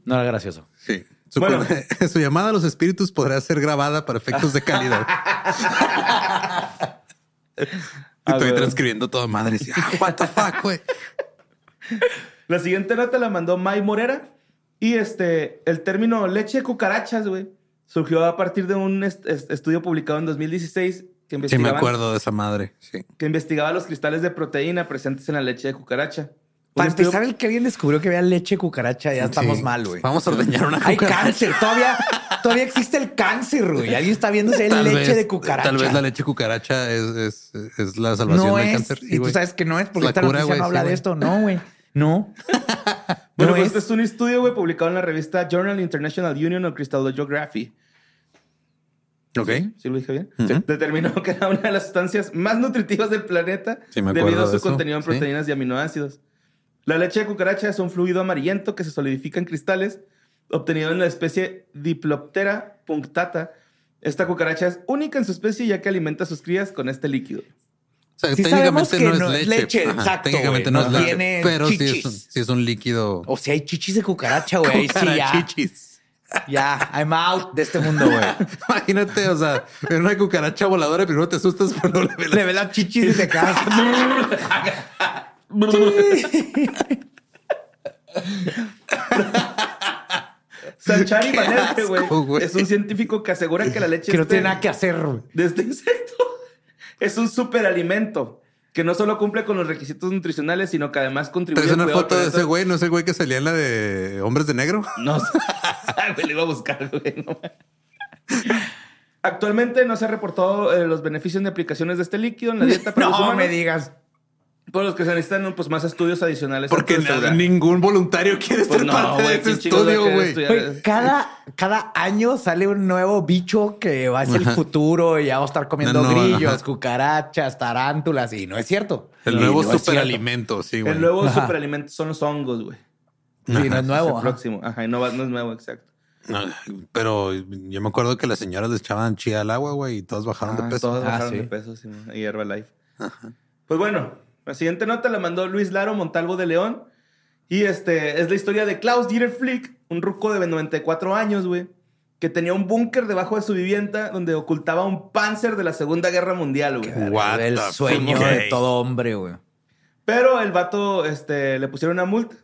No era gracioso. Sí. Su, Bueno. su llamada a los espíritus podrá ser grabada para efectos de calidad. Y estoy transcribiendo todo madre. y, ah, what the fuck, güey. La siguiente nota la mandó May Morera. Y este, el término leche de cucarachas, güey, surgió a partir de un est- est- estudio publicado en 2016 que Sí, me investigaba, acuerdo de esa madre. Sí. que investigaba los cristales de proteína presentes en la leche de cucaracha. Para estudio- empezar, el que alguien descubrió que había leche cucaracha, ya estamos mal, güey. Vamos a ordeñar una Hay cucaracha. cáncer, todavía, todavía existe el cáncer, güey. Alguien está viendo si hay leche vez- de cucaracha. Tal vez la leche cucaracha es, es, es la salvación no del es. cáncer. Sí, y tú sabes que no es porque La esta cura, noticia güey, no habla sí, de güey. esto. No, güey. No. Bueno, No pues es. este es un estudio, güey, publicado en la revista Journal International Union of Crystallography. Ok. ¿Sí lo dije bien? Determinó que era una de las sustancias más nutritivas del planeta Sí, me acuerdo debido a su de contenido en Sí. proteínas y aminoácidos. La leche de cucaracha es un fluido amarillento que se solidifica en cristales, obtenido en la especie Diploptera punctata. Esta cucaracha es única en su especie ya que alimenta a sus crías con este líquido. O sea, Sí técnicamente no es no leche. es leche, Ajá, exacto, Técnicamente güey, no, no es leche. tiene Pero sí es, chichis. un, sí es un líquido. O sea, hay chichis de cucaracha, güey. Ahí sí, ya. Chichis. Ya, I'm out de este mundo, güey. Imagínate, o sea, en una cucaracha voladora, primero te asustas, pero le ve las chichis y te quedas. Sanchari Manerte, güey, es un científico que asegura que la leche que no tiene nada que hacer, güey. de este insecto es un superalimento que no solo cumple con los requisitos nutricionales, sino que además contribuye Traes una cuidado foto de ese güey, no es el güey que salía en la de Hombres de Negro. No sé. Ay, güey, le iba a buscar, güey. no. Actualmente no se ha reportado eh, los beneficios de aplicaciones de este líquido en la dieta para No me digas. Por los que se necesitan pues, más estudios adicionales. Porque ningún voluntario quiere Pues ser no, parte de ese ¿quién chingados va a estudio, güey. cada, cada año sale un nuevo bicho que va a ser el Ajá. futuro y ya va a estar comiendo No, no, grillos, ajá. cucarachas, tarántulas y no es cierto. El Y nuevo superalimento, sí, güey. El nuevo Ajá. superalimento son los hongos, güey. Sí, no es Es el nuevo. ajá. próximo. Ajá, y no, va- no es nuevo, exacto. Pero yo me acuerdo que las señoras les echaban chía al agua, güey, y todos bajaron Ah, de peso. Todos Ah, bajaron sí. de peso, sí, y Herbalife. Pues bueno, la siguiente nota la mandó Luis Laro Montalvo de León. Y este es la historia de Klaus Dieter Flick, un ruco de 94 años, güey, que tenía un búnker debajo de su vivienda donde ocultaba un panzer de la Segunda Guerra Mundial, güey. What el the sueño de todo hombre, güey. Pero el vato este, le pusieron una multa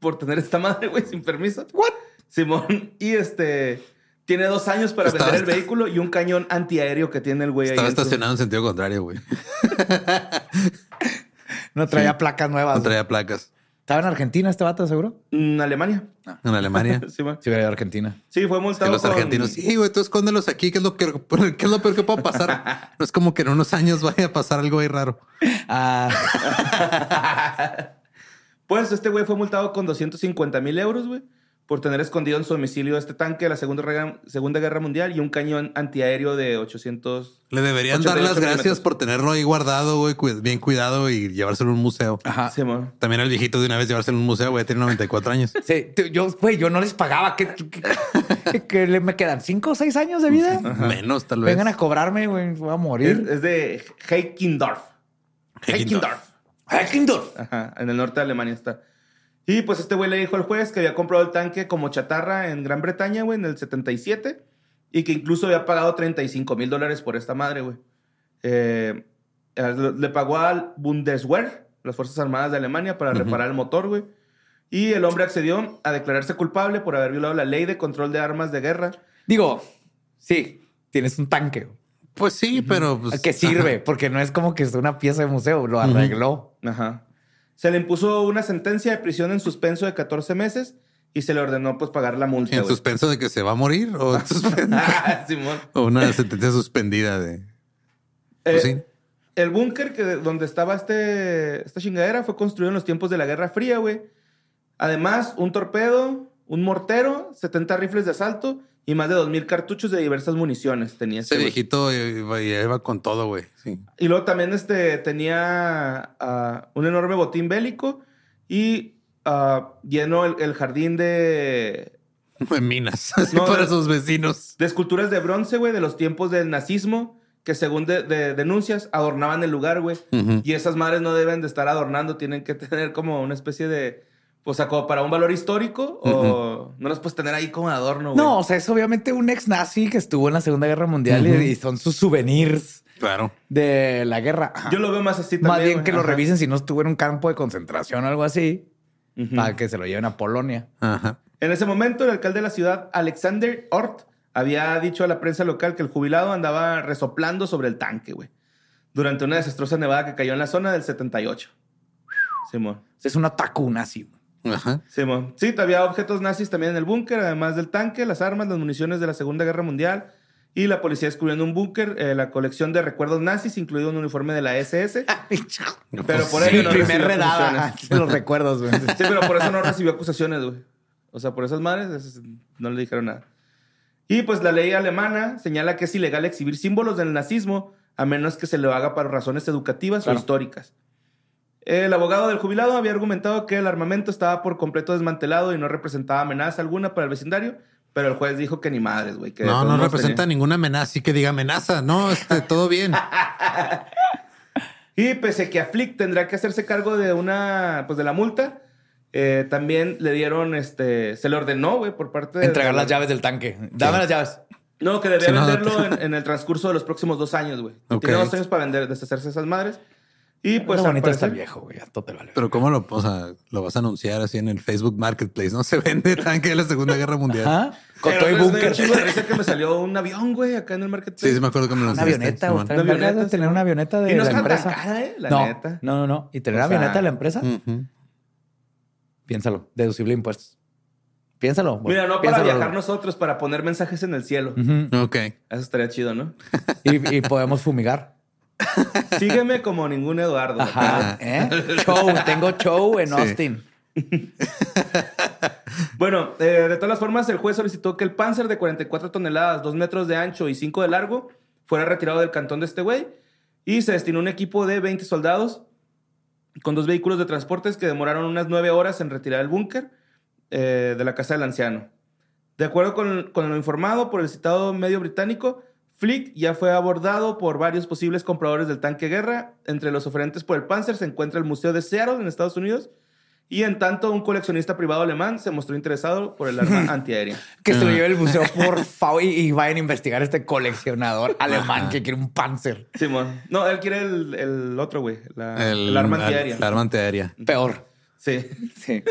por tener esta madre, güey, sin permiso. ¿What? Simón. Y este tiene dos años para Estaba- vender el vehículo y un cañón antiaéreo que tiene el güey ahí. Estaba estacionado en sentido contrario, güey. No traía placas nuevas. No traía placas. ¿Estaba en Argentina este vato, seguro? En Alemania. En Alemania. Simón. Sí, era Argentina. Sí, fue Que multado. los con- argentinos, sí, güey, tú escóndelos aquí, ¿qué es lo que, qué es lo peor que pueda pasar? No es como que en unos años vaya a pasar algo ahí raro. Ah, Pues este güey fue multado con 250 mil euros, güey, por tener escondido en su domicilio este tanque de la Segunda, Guerra- Segunda Guerra Mundial y un cañón antiaéreo de 800. Le deberían dar 88 las gracias por tenerlo ahí guardado, güey, bien cuidado y llevárselo a un museo. ajá. También al viejito de una vez llevárselo a un museo, güey, tiene 94 años. Sí, yo, güey, yo no les pagaba. ¿Qué, qué- qué- qué le- me quedan? ¿Cinco o seis años de vida? Menos, tal vez. Vengan a cobrarme, güey. Voy a morir. es de Heikendorf. Heikendorf. Heikendorf. Ajá, en el norte de Alemania está. Y pues este güey le dijo al juez que había comprado el tanque como chatarra en Gran Bretaña, güey, en el 77. Y que incluso había pagado 35 mil dólares por esta madre, güey. Eh, le pagó al Bundeswehr, las Fuerzas Armadas de Alemania, para reparar el motor, güey. Y el hombre accedió a declararse culpable por haber violado la ley de control de armas de guerra. Digo, sí, tienes un tanque. Pues sí, pero pues, que sirve, porque no es como que es una pieza de museo, lo arregló. Ajá. Se le impuso una sentencia de prisión en suspenso de 14 meses y se le ordenó, pues, pagar la multa, en suspenso de que se va a morir o, Ah, Simón. o una sentencia suspendida de. Pues Eh, sí. El búnker que donde estaba este, esta chingadera fue construido en los tiempos de la Guerra Fría, güey. Además, un torpedo, un mortero, 70 rifles de asalto y más de 2.000 cartuchos de diversas municiones tenía Ese este güey. viejito iba, iba con todo, güey. Sí. Y luego también este, tenía ah, un enorme botín bélico y ah, llenó el, el jardín de, En minas, No, para de- sus vecinos. de esculturas de bronce, güey, de los tiempos del nazismo, que según de, de denuncias adornaban el lugar, güey. Y esas madres no deben de estar adornando, tienen que tener como una especie de, o sea, como para un valor histórico o no las puedes tener ahí como adorno, güey. No, o sea, es obviamente un ex nazi que estuvo en la Segunda Guerra Mundial y- son sus souvenirs Claro. de la guerra. Ajá. Yo lo veo más así también. Más bien que lo revisen si no estuvo en un campo de concentración o algo así, para que se lo lleven a Polonia. Ajá. En ese momento, el alcalde de la ciudad, Alexander Ort, había dicho a la prensa local que el jubilado andaba resoplando sobre el tanque, güey. Durante una desastrosa nevada que cayó en la zona del 78. Simón. Es un otaku nazi. Ajá. Simón. Sí, había objetos nazis también en el búnker, además del tanque, las armas, las municiones de la Segunda Guerra Mundial. Y la policía descubrió en un búnker eh, la colección de recuerdos nazis, incluido un uniforme de la SS. Pero por Sí, ello no primer recibió redada. acusaciones. Los recuerdos, güey. Sí, pero por eso no recibió acusaciones, güey. O sea, por esas madres no le dijeron nada. Y pues la ley alemana señala que es ilegal exhibir símbolos del nazismo a menos que se lo haga para razones educativas Claro. o históricas. El abogado del jubilado había argumentado que el armamento estaba por completo desmantelado y no representaba amenaza alguna para el vecindario, pero el juez dijo que ni madres, güey. que No, no representa tenía- ninguna amenaza. Así que diga amenaza. No, este, todo bien. Y pese que a Flick tendrá que hacerse cargo de una, pues de la multa, eh, también le dieron, este, se le ordenó, güey, por parte de... Entregar de- las llaves del tanque. Dame las llaves. No, que debía Sí, no, venderlo te- en, en el transcurso de los próximos dos años, güey. Tiene dos años para vender, deshacerse de esas madres. Y pues al bonito está viejo, güey. A todo te vale. Pero cómo lo, o sea, lo vas a anunciar así en el Facebook Marketplace, ¿no? Se vende tanque de la Segunda Guerra Mundial. Ajá. Con todo y búnker. que me salió un avión, güey, acá en el marketplace. Sí, sí me acuerdo que me lo Una enseñaste, avioneta, güey. Una avioneta, de tener una avioneta de Y no es la tan empresa. cara, ¿eh? La no, neta. no, no, no. Y tener O una sea- avioneta de la empresa, Ujú. piénsalo. Deducible de impuestos. Piénsalo. Mira, no para viajar nosotros, para poner mensajes en el cielo. Ujú. Ok. Eso estaría chido, ¿no? y, y podemos fumigar. Sígueme como ningún Eduardo. Ajá. ¿eh? Show. Tengo show en Sí. Austin. Bueno, eh, de todas las formas, el juez solicitó que el Panzer de 44 toneladas, 2 metros de ancho y 5 de largo fuera retirado del cantón de este güey y se destinó un equipo de 20 soldados con dos vehículos de transportes que demoraron unas 9 horas en retirar el búnker eh, de la casa del anciano. De acuerdo con, con lo informado por el citado medio británico, Flick ya fue abordado por varios posibles compradores del tanque guerra. Entre los oferentes por el Panzer se encuentra el Museo de Seattle en Estados Unidos. Y en tanto, un coleccionista privado alemán se mostró interesado por el arma antiaérea. Que se lo lleve el museo, por favor, y, y vayan a investigar a este coleccionador alemán que quiere un Panzer. Simón. No, él quiere el, el otro, güey. la- El, arma antiaérea. El arma antiaérea. Peor. Sí. Sí.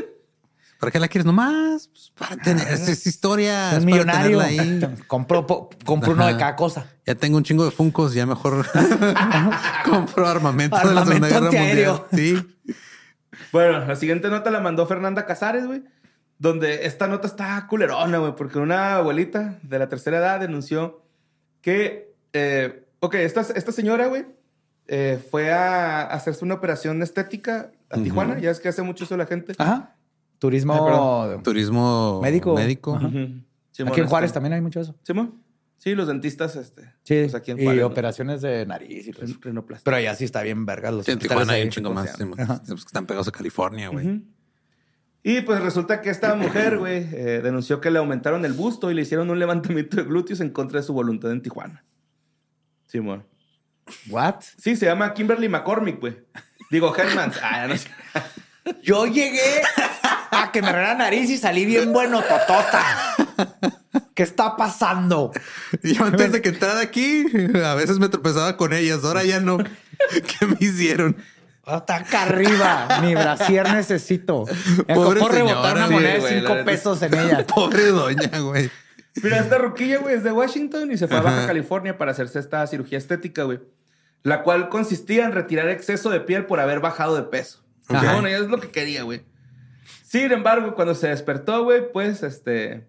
¿Para qué la quieres nomás? Pues para tener esa es historia. es para millonario. ahí. Po- compró uno de cada cosa. Ya tengo un chingo de funcos, ya mejor compro armamento, de la Armamento Segunda Guerra antiaéreo. Mundial. Sí. Bueno, la siguiente nota la mandó Fernanda Casares, güey. Donde esta nota está culerona, güey. Porque una abuelita de la tercera edad denunció que... eh, ok, esta, esta señora, güey, eh, fue a hacerse una operación estética a Tijuana. Ya es que hace mucho eso la gente. Ajá. Turismo. Ay. Turismo Médico. médico. Ajá. Ujú. Simón, Aquí en Juárez este- también hay mucho de eso. ¿Simón? Sí, los dentistas, este. Sí. pues aquí en y Juárez. ¿no? operaciones de nariz y. Ren- Rinoplastia. Pero allá sí está bien vergas los Sí, en Tijuana hay un chingo más. sí, pues, están pegados a California, güey. Y pues resulta que esta mujer, güey, eh, denunció que le aumentaron el busto y le hicieron un levantamiento de glúteos en contra de su voluntad en Tijuana. Simón. What? Sí, se llama Kimberly McCormick, güey. Digo, Hellmans. Ah, no sé. Yo llegué a que me arreglara la nariz y salí bien bueno, totota. ¿Qué está pasando? Y yo antes de que entrara aquí, a veces me tropezaba con ellas. Ahora ya no. ¿Qué me hicieron? Hasta acá arriba. Mi brasier necesito. Me Pobre tocó rebotar una moneda de cinco pesos en ella. Pobre doña, güey. Mira, esta ruquilla, güey, es de Washington y se fue a. Baja California para hacerse esta cirugía estética, güey. La cual consistía en retirar exceso de piel por haber bajado de peso. Ajá. Que, Bueno, es lo que quería, güey. Sin embargo, cuando se despertó, güey, pues, este...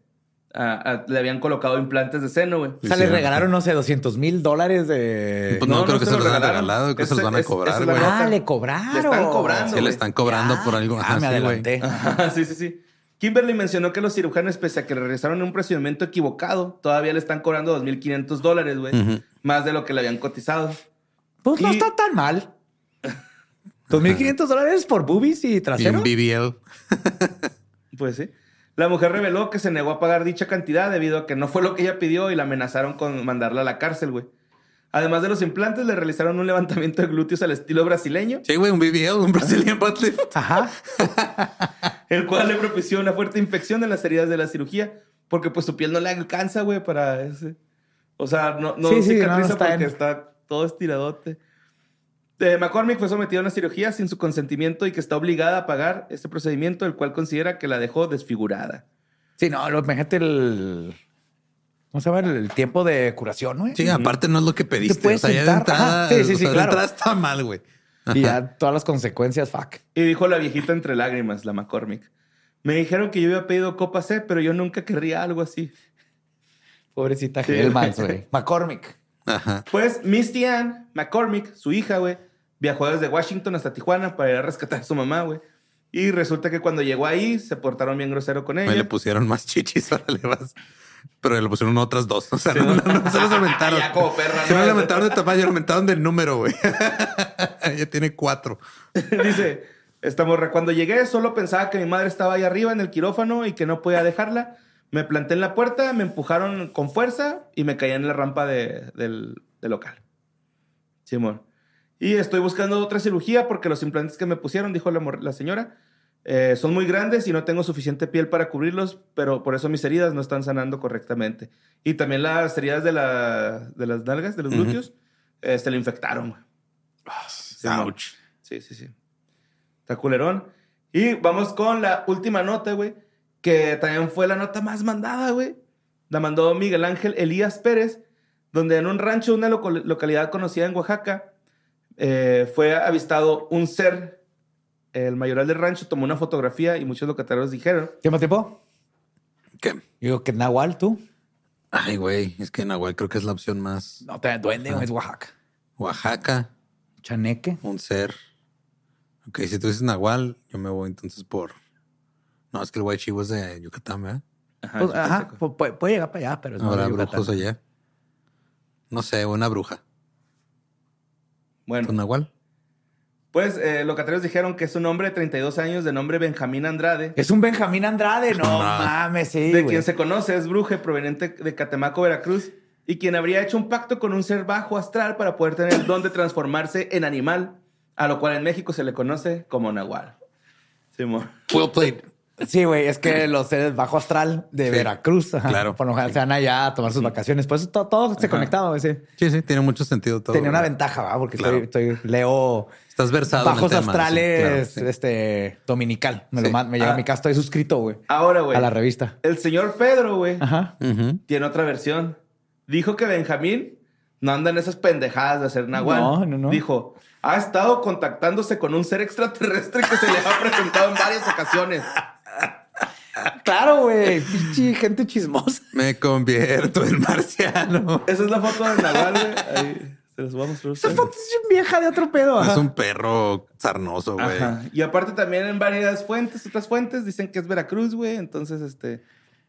a- a- le habían colocado implantes de seno, güey. O sea, le regalaron, no sé, 200 mil dólares de... Pues no, creo que se lo los han regalaron. regalado, creo que se los van a es- cobrar, güey. Ah, le cobraron. Le están cobrando. Sí, le están cobrando por algo. Ah, Ajá, me adelanté. Ajá, sí, sí, sí. Kimberly mencionó que los cirujanos, pese a que le realizaron un procedimiento equivocado, todavía le están cobrando 2.500 dólares, güey. Más de lo que le habían cotizado. Pues no está tan mal. 2.500 dólares por boobies y Y trasero. un BBL. Pues sí. La mujer reveló que se negó a pagar dicha cantidad debido a que no fue lo que ella pidió y la amenazaron con mandarla a la cárcel, güey. Además de los implantes, le realizaron un levantamiento de glúteos al estilo brasileño, Sí, güey, un BBL, un Brazilian butt lift. Ajá. el cual le propició una fuerte infección en las heridas de la cirugía, porque pues su piel no le alcanza, güey, para ese. O sea, no, no Sí, sí, cicatriza no, no está porque en- está todo estiradote. Eh, McCormick fue sometida a una cirugía sin su consentimiento y que está obligada a pagar este procedimiento, el cual considera que la dejó desfigurada. Sí, no, lo, imagínate el... ¿Cómo se llama? El tiempo de curación, ¿no? Sí, aparte no es lo que pediste. puedes o sea, ya de sentar. entrada, Ajá. Sí, sí, o sí, sea, de claro. entrada está mal, güey. Y ya todas las consecuencias, fuck. Y dijo la viejita entre lágrimas, la McCormick. Me dijeron que yo había pedido copa C, pero yo nunca querría algo así. Pobrecita Sí. Hellmans, güey. McCormick. Ajá. Pues Misty Ann McCormick, su hija, güey, viajó desde Washington hasta Tijuana para ir a rescatar a su mamá, güey. Y resulta que cuando llegó ahí, se portaron bien grosero con Me le ella. pusieron más chichis, ahora le vas. Pero le pusieron otras dos. O sea, Sí, no, ¿no? se los aumentaron. Ya como perra, Se ¿no? le aumentaron de tamaño, aumentaron del número, güey. Ella tiene cuatro. Dice, esta morra, cuando llegué solo pensaba que mi madre estaba ahí arriba en el quirófano y que no podía dejarla. Me planté en la puerta, me empujaron con fuerza y me caí en la rampa de- del, del local. Simón. Y estoy buscando otra cirugía porque los implantes que me pusieron, dijo la, señora, eh, son muy grandes y no tengo suficiente piel para cubrirlos, pero por eso mis heridas no están sanando correctamente. Y también las heridas de, la, de las nalgas, de los glúteos, eh, se le infectaron. güey. Simón. Ouch. Sí, sí, sí. Está culerón. Y vamos con la última nota, güey. Que también fue la nota más mandada, güey. La mandó Miguel Ángel Elías Pérez, donde en un rancho, una localidad conocida en Oaxaca, eh, fue avistado un ser. El mayoral del rancho tomó una fotografía y muchos locatarios dijeron. ¿Tiempo, tiempo? ¿Qué? Yo digo que Nahual, tú. Ay, güey, es que Nahual creo que es la opción más. No te duende, es Oaxaca. Oaxaca, Chaneque. un ser. Ok, si tú dices Nahual, yo me voy entonces por. No, es que el White Chivo es de Yucatán, ¿verdad? Ajá, Pues, ajá, pu- puede, puede llegar para allá, pero es Habrá de Yucatán. brujos allá. No sé, una bruja. Bueno, ¿Un Nahual? pues eh, locatarios dijeron que es un hombre de 32 años de nombre Benjamín Andrade, Es un Benjamín Andrade, no No. mames, sí. de quien se conoce es bruje proveniente de Catemaco, Veracruz, y quien habría hecho un pacto con un ser bajo astral para poder tener el don de transformarse en animal, a lo cual en México se le conoce como Nahual. Simón. Well played. Sí, güey, es que los seres bajo astral de Sí, Veracruz, ajá, claro. por lo general se van allá a tomar sus vacaciones. Pues todo, todo se conectaba, güey. sí. Sí, sí, tiene mucho sentido todo. Tenía una ventaja, ¿va? Porque Claro. estoy, estoy- leo Estás versado en el bajos tema, astrales, sí, claro, sí. este, dominical. Me, lo me llega Ah. a mi casa, estoy suscrito, güey, Ahora, güey. a la revista. El señor Pedro, güey, Ajá. Tiene otra versión. Dijo que Benjamín no anda en esas pendejadas de hacer Nahual. No, no, no. Dijo, ha estado contactándose con un ser extraterrestre que se le ha presentado en varias ocasiones. Claro, güey. Pinche gente chismosa. Me convierto en marciano. Esa es la foto de Nahual, güey. Ahí se los vamos a mostrar Esa foto es vieja de otro pedo. Es un perro sarnoso, güey. Y aparte también en varias fuentes, otras fuentes dicen que es Veracruz, güey. Entonces, este...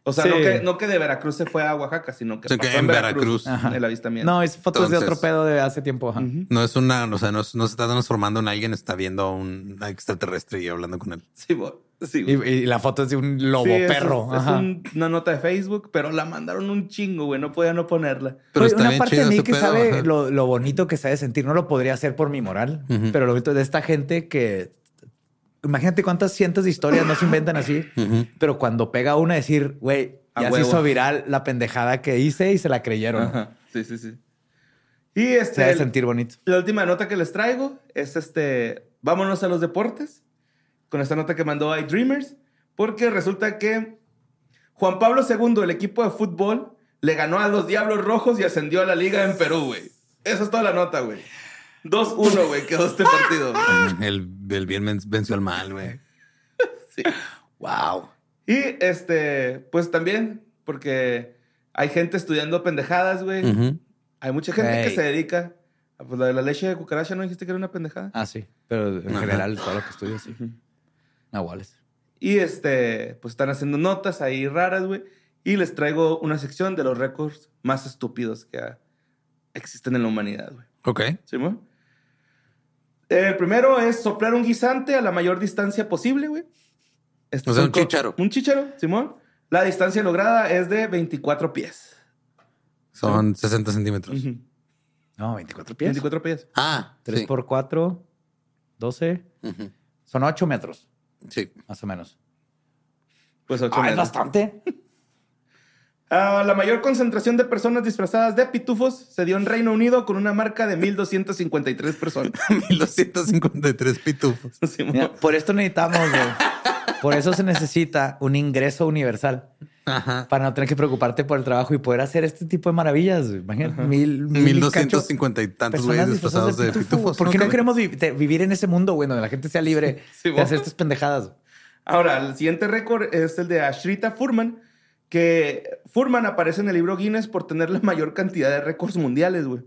O sea, Sí. no, que, no que de Veracruz se fue a Oaxaca, sino que O sea, que pasó en Veracruz. Ajá. el avistamiento. No, es fotos de otro pedo de hace tiempo. Ajá. No es una, o sea, no, es- no se está transformando en alguien, está viendo a un extraterrestre y hablando con él. Sí, bo- sí, Y, la foto es de un lobo Sí, es- perro. Es, es un- una nota de Facebook, pero la mandaron un chingo, güey. No podía no ponerla. Pero Oye, está una bien parte chido de mí que pedo, sabe lo, lo bonito que sabe sentir, no lo podría hacer por mi moral, pero lo bonito de esta gente que imagínate cuántas cientos de historias no se inventan así, pero cuando pega una decir, güey, ya se hizo viral la pendejada que hice y se la creyeron. Ajá. Sí, sí, sí. Y Se este, debe sentir bonito. la última nota que les traigo es este. Vámonos a los deportes. Con esta nota que mandó iDreamers. Porque resulta que Juan Pablo II, el equipo de fútbol, le ganó a los Diablos Rojos y ascendió a la liga en Perú, güey. Esa es toda la nota, güey. 2-1, güey, quedó este partido. güey. El, el bien ven- venció al mal, güey. Sí. Wow. Y este, pues también, porque hay gente estudiando pendejadas, güey. Hay mucha gente que se dedica. a, Pues la de la leche de cucaracha, ¿no dijiste que era una pendejada? Ah, sí, pero en general todo lo que estudio sí. Nahuales. Y este, pues están haciendo notas ahí raras, güey. Y les traigo una sección de los récords más estúpidos que existen en la humanidad, güey. Ok. ¿Sí, mo? El primero es soplar un guisante a la mayor distancia posible, güey. Estos O sea, un chícharo. Un chícharo, Simón. La distancia lograda es de 24 pies. Son 60 centímetros. Ujú. No, 24 pies. 24 pies. Ah, 3 sí. por 4, 12. Ujú. Son 8 metros, Sí. más o menos. Pues 8 Ah, es bastante. La mayor concentración de personas disfrazadas de pitufos se dio en Reino Unido con una marca de 1.253 personas. 1253 pitufos. Simón. Mira, por esto necesitamos, güey. Por eso se necesita un ingreso universal Ajá. para no tener que preocuparte por el trabajo y poder hacer este tipo de maravillas. Imagínate, mil, mil y cacho 1250 y tantos güeyes disfrazados de pitufo. pitufos. ¿Por qué no queremos vi- te- vivir en ese mundo, güey, donde la gente sea libre Sí, de vos. hacer estas pendejadas? Ahora, el siguiente récord es el de Ashrita Furman, que Furman aparece en el libro Guinness por tener la mayor cantidad de récords mundiales, güey.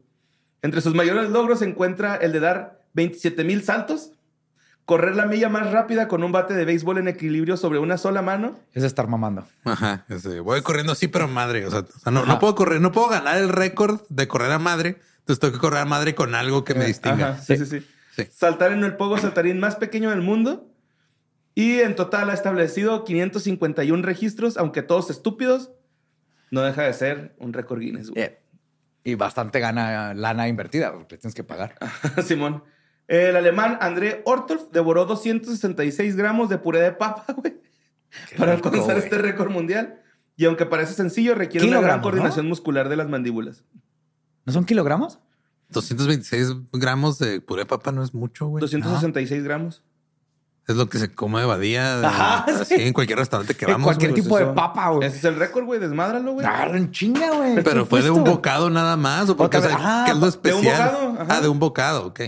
Entre sus mayores logros se encuentra el de dar 27 mil saltos, correr la milla más rápida con un bate de béisbol en equilibrio sobre una sola mano. Es estar mamando. Ajá. ese, voy corriendo así, pero a madre. O sea, o sea, no, Ajá. no puedo correr, no puedo ganar el récord de correr a madre. Entonces tengo que correr a madre con algo que me distinga. Ajá, sí, sí, sí. Sí. Saltar en el pogo saltarín más pequeño del mundo. Y en total ha establecido 551 registros, aunque todos estúpidos. No deja de ser un récord Guinness, güey. Eh, Y bastante gana lana invertida, porque tienes que pagar. Simón. El alemán André Ortolf devoró 266 gramos de puré de papa, güey, para rico, alcanzar güey. este récord mundial. Y aunque parece sencillo, requiere una gran ¿no? coordinación muscular de las mandíbulas. ¿No son kilogramos? 226 gramos de puré de papa no es mucho, güey. 266 gramos. Es lo que se come de badía de- Ajá, así sí. en cualquier restaurante que En vamos. cualquier güey. tipo de eso- papa, güey. Ese es el récord, güey. Desmádralo, güey. Agarran chinga, güey. Pero fue de un bocado nada más. ¿O porque, o sea. Ah, ¿qué es lo de un especial? bocado, ajá. Ah, de un bocado, ok.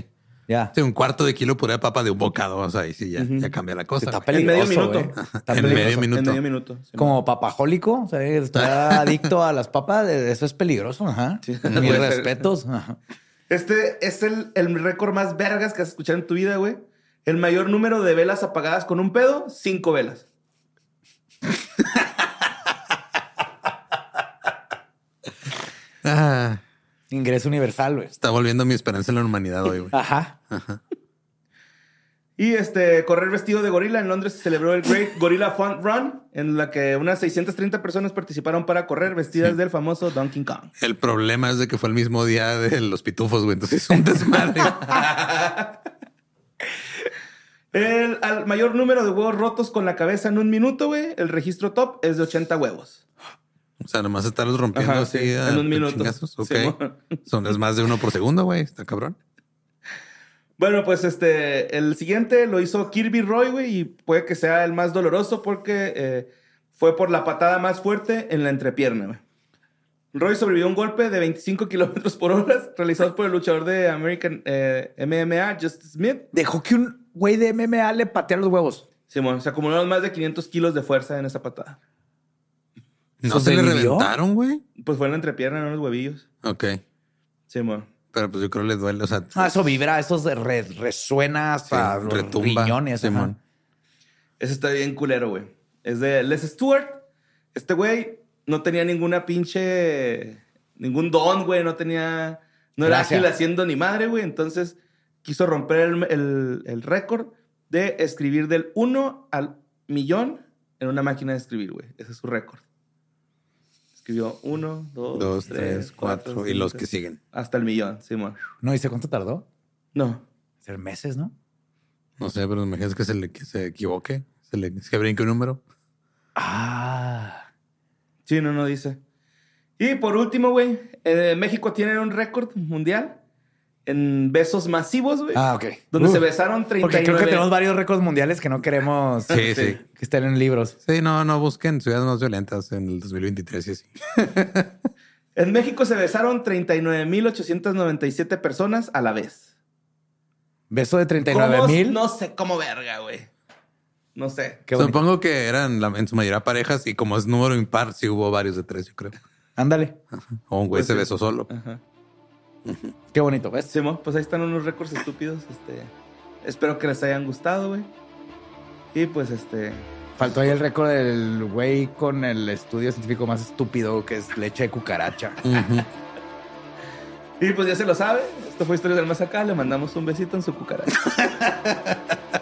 Ya. Sí, un cuarto de kilo puré de papa de un bocado. O sea, ahí sí ya, ya cambia la cosa. Está. En medio minuto. Está En medio minuto. En medio minuto. sí, Como papajólico, o sea, está adicto a las papas, eso es peligroso. Ajá. Sí. Mis respetos. Ajá. Este es el, el récord más vergas que has escuchado en tu vida, güey. El mayor número de velas apagadas con un pedo, cinco velas. Ah, Ingreso universal, güey. está volviendo mi esperanza en la humanidad hoy, güey. Ajá. Y este, correr vestido de gorila. En Londres se celebró el Great Gorilla Fun Run, en la que unas 630 personas participaron para correr vestidas del famoso Donkey Kong. El problema es de que fue el mismo día de los pitufos, güey. Entonces es un desmadre. El al mayor número de huevos rotos con la cabeza en un minuto, güey. El registro top es de 80 huevos. o sea, nomás estarlos rompiendo Ajá, así sí, a en un minuto. Simón. Son es más de uno por segundo, güey. Está cabrón. Bueno, pues este, el siguiente lo hizo Kirby Roy, güey, y puede que sea el más doloroso porque eh, fue por la patada más fuerte en la entrepierna, güey. Roy sobrevivió a un golpe de 25 kilómetros por hora realizado por el luchador de American eh, MMA, Justice Smith. Dejó que un güey de MMA le pateara los huevos. Simón, se acumularon más de 500 kilos de fuerza en esa patada. No se le reventaron, güey. Pues fue en la entrepierna, no en los huevillos. Ok. Simón. Pero pues yo creo que le duele. O sea, Ah, eso vibra, eso se re- resuena hasta Sí, los retumba, riñones. Simón. Ese está bien culero, güey. Es de Les Stewart. Este güey no tenía ninguna pinche. ningún don, güey. No tenía. No era ágil haciendo ni madre, güey. Entonces quiso romper el, el- el récord de escribir del 1 al millón en una máquina de escribir, güey. Ese es su récord. Escribió 1, 2, Dos, 3, tres, 4 cuatro. Y los que siguen. Hasta el millón, Simón. No dice cuánto tardó. No. Ser meses, ¿no? No sé, pero imagínate que se le que se equivoque. Se le que brinque un número. Ah. Sí, no, no dice. Y por último, güey, eh, México tiene un récord mundial en besos masivos, güey. Ah, ok. Donde Uf. se besaron 39. Porque creo que tenemos varios récords mundiales que no queremos Sí, sí. que estén en libros. Sí, no, no busquen ciudades más violentas en el 2023 y así. En México se besaron 39.897 personas a la vez. Beso de 39 ¿Cómo? mil. No sé cómo verga, güey. No sé. Qué bonito. Supongo que eran la- en su mayoría parejas y como es número impar, sí hubo varios de tres, yo creo. Ándale. O un güey Pues se sí. besó solo. Ajá. Qué bonito, ¿ves? Simón, pues ahí están unos récords estúpidos. Este, espero que les hayan gustado, güey. Y pues este. Faltó ahí el récord del güey con el estudio científico más estúpido que es leche de cucaracha. Y pues ya se lo sabe. Esto fue Historias del Más Acá. Le mandamos un besito en su cucaracha.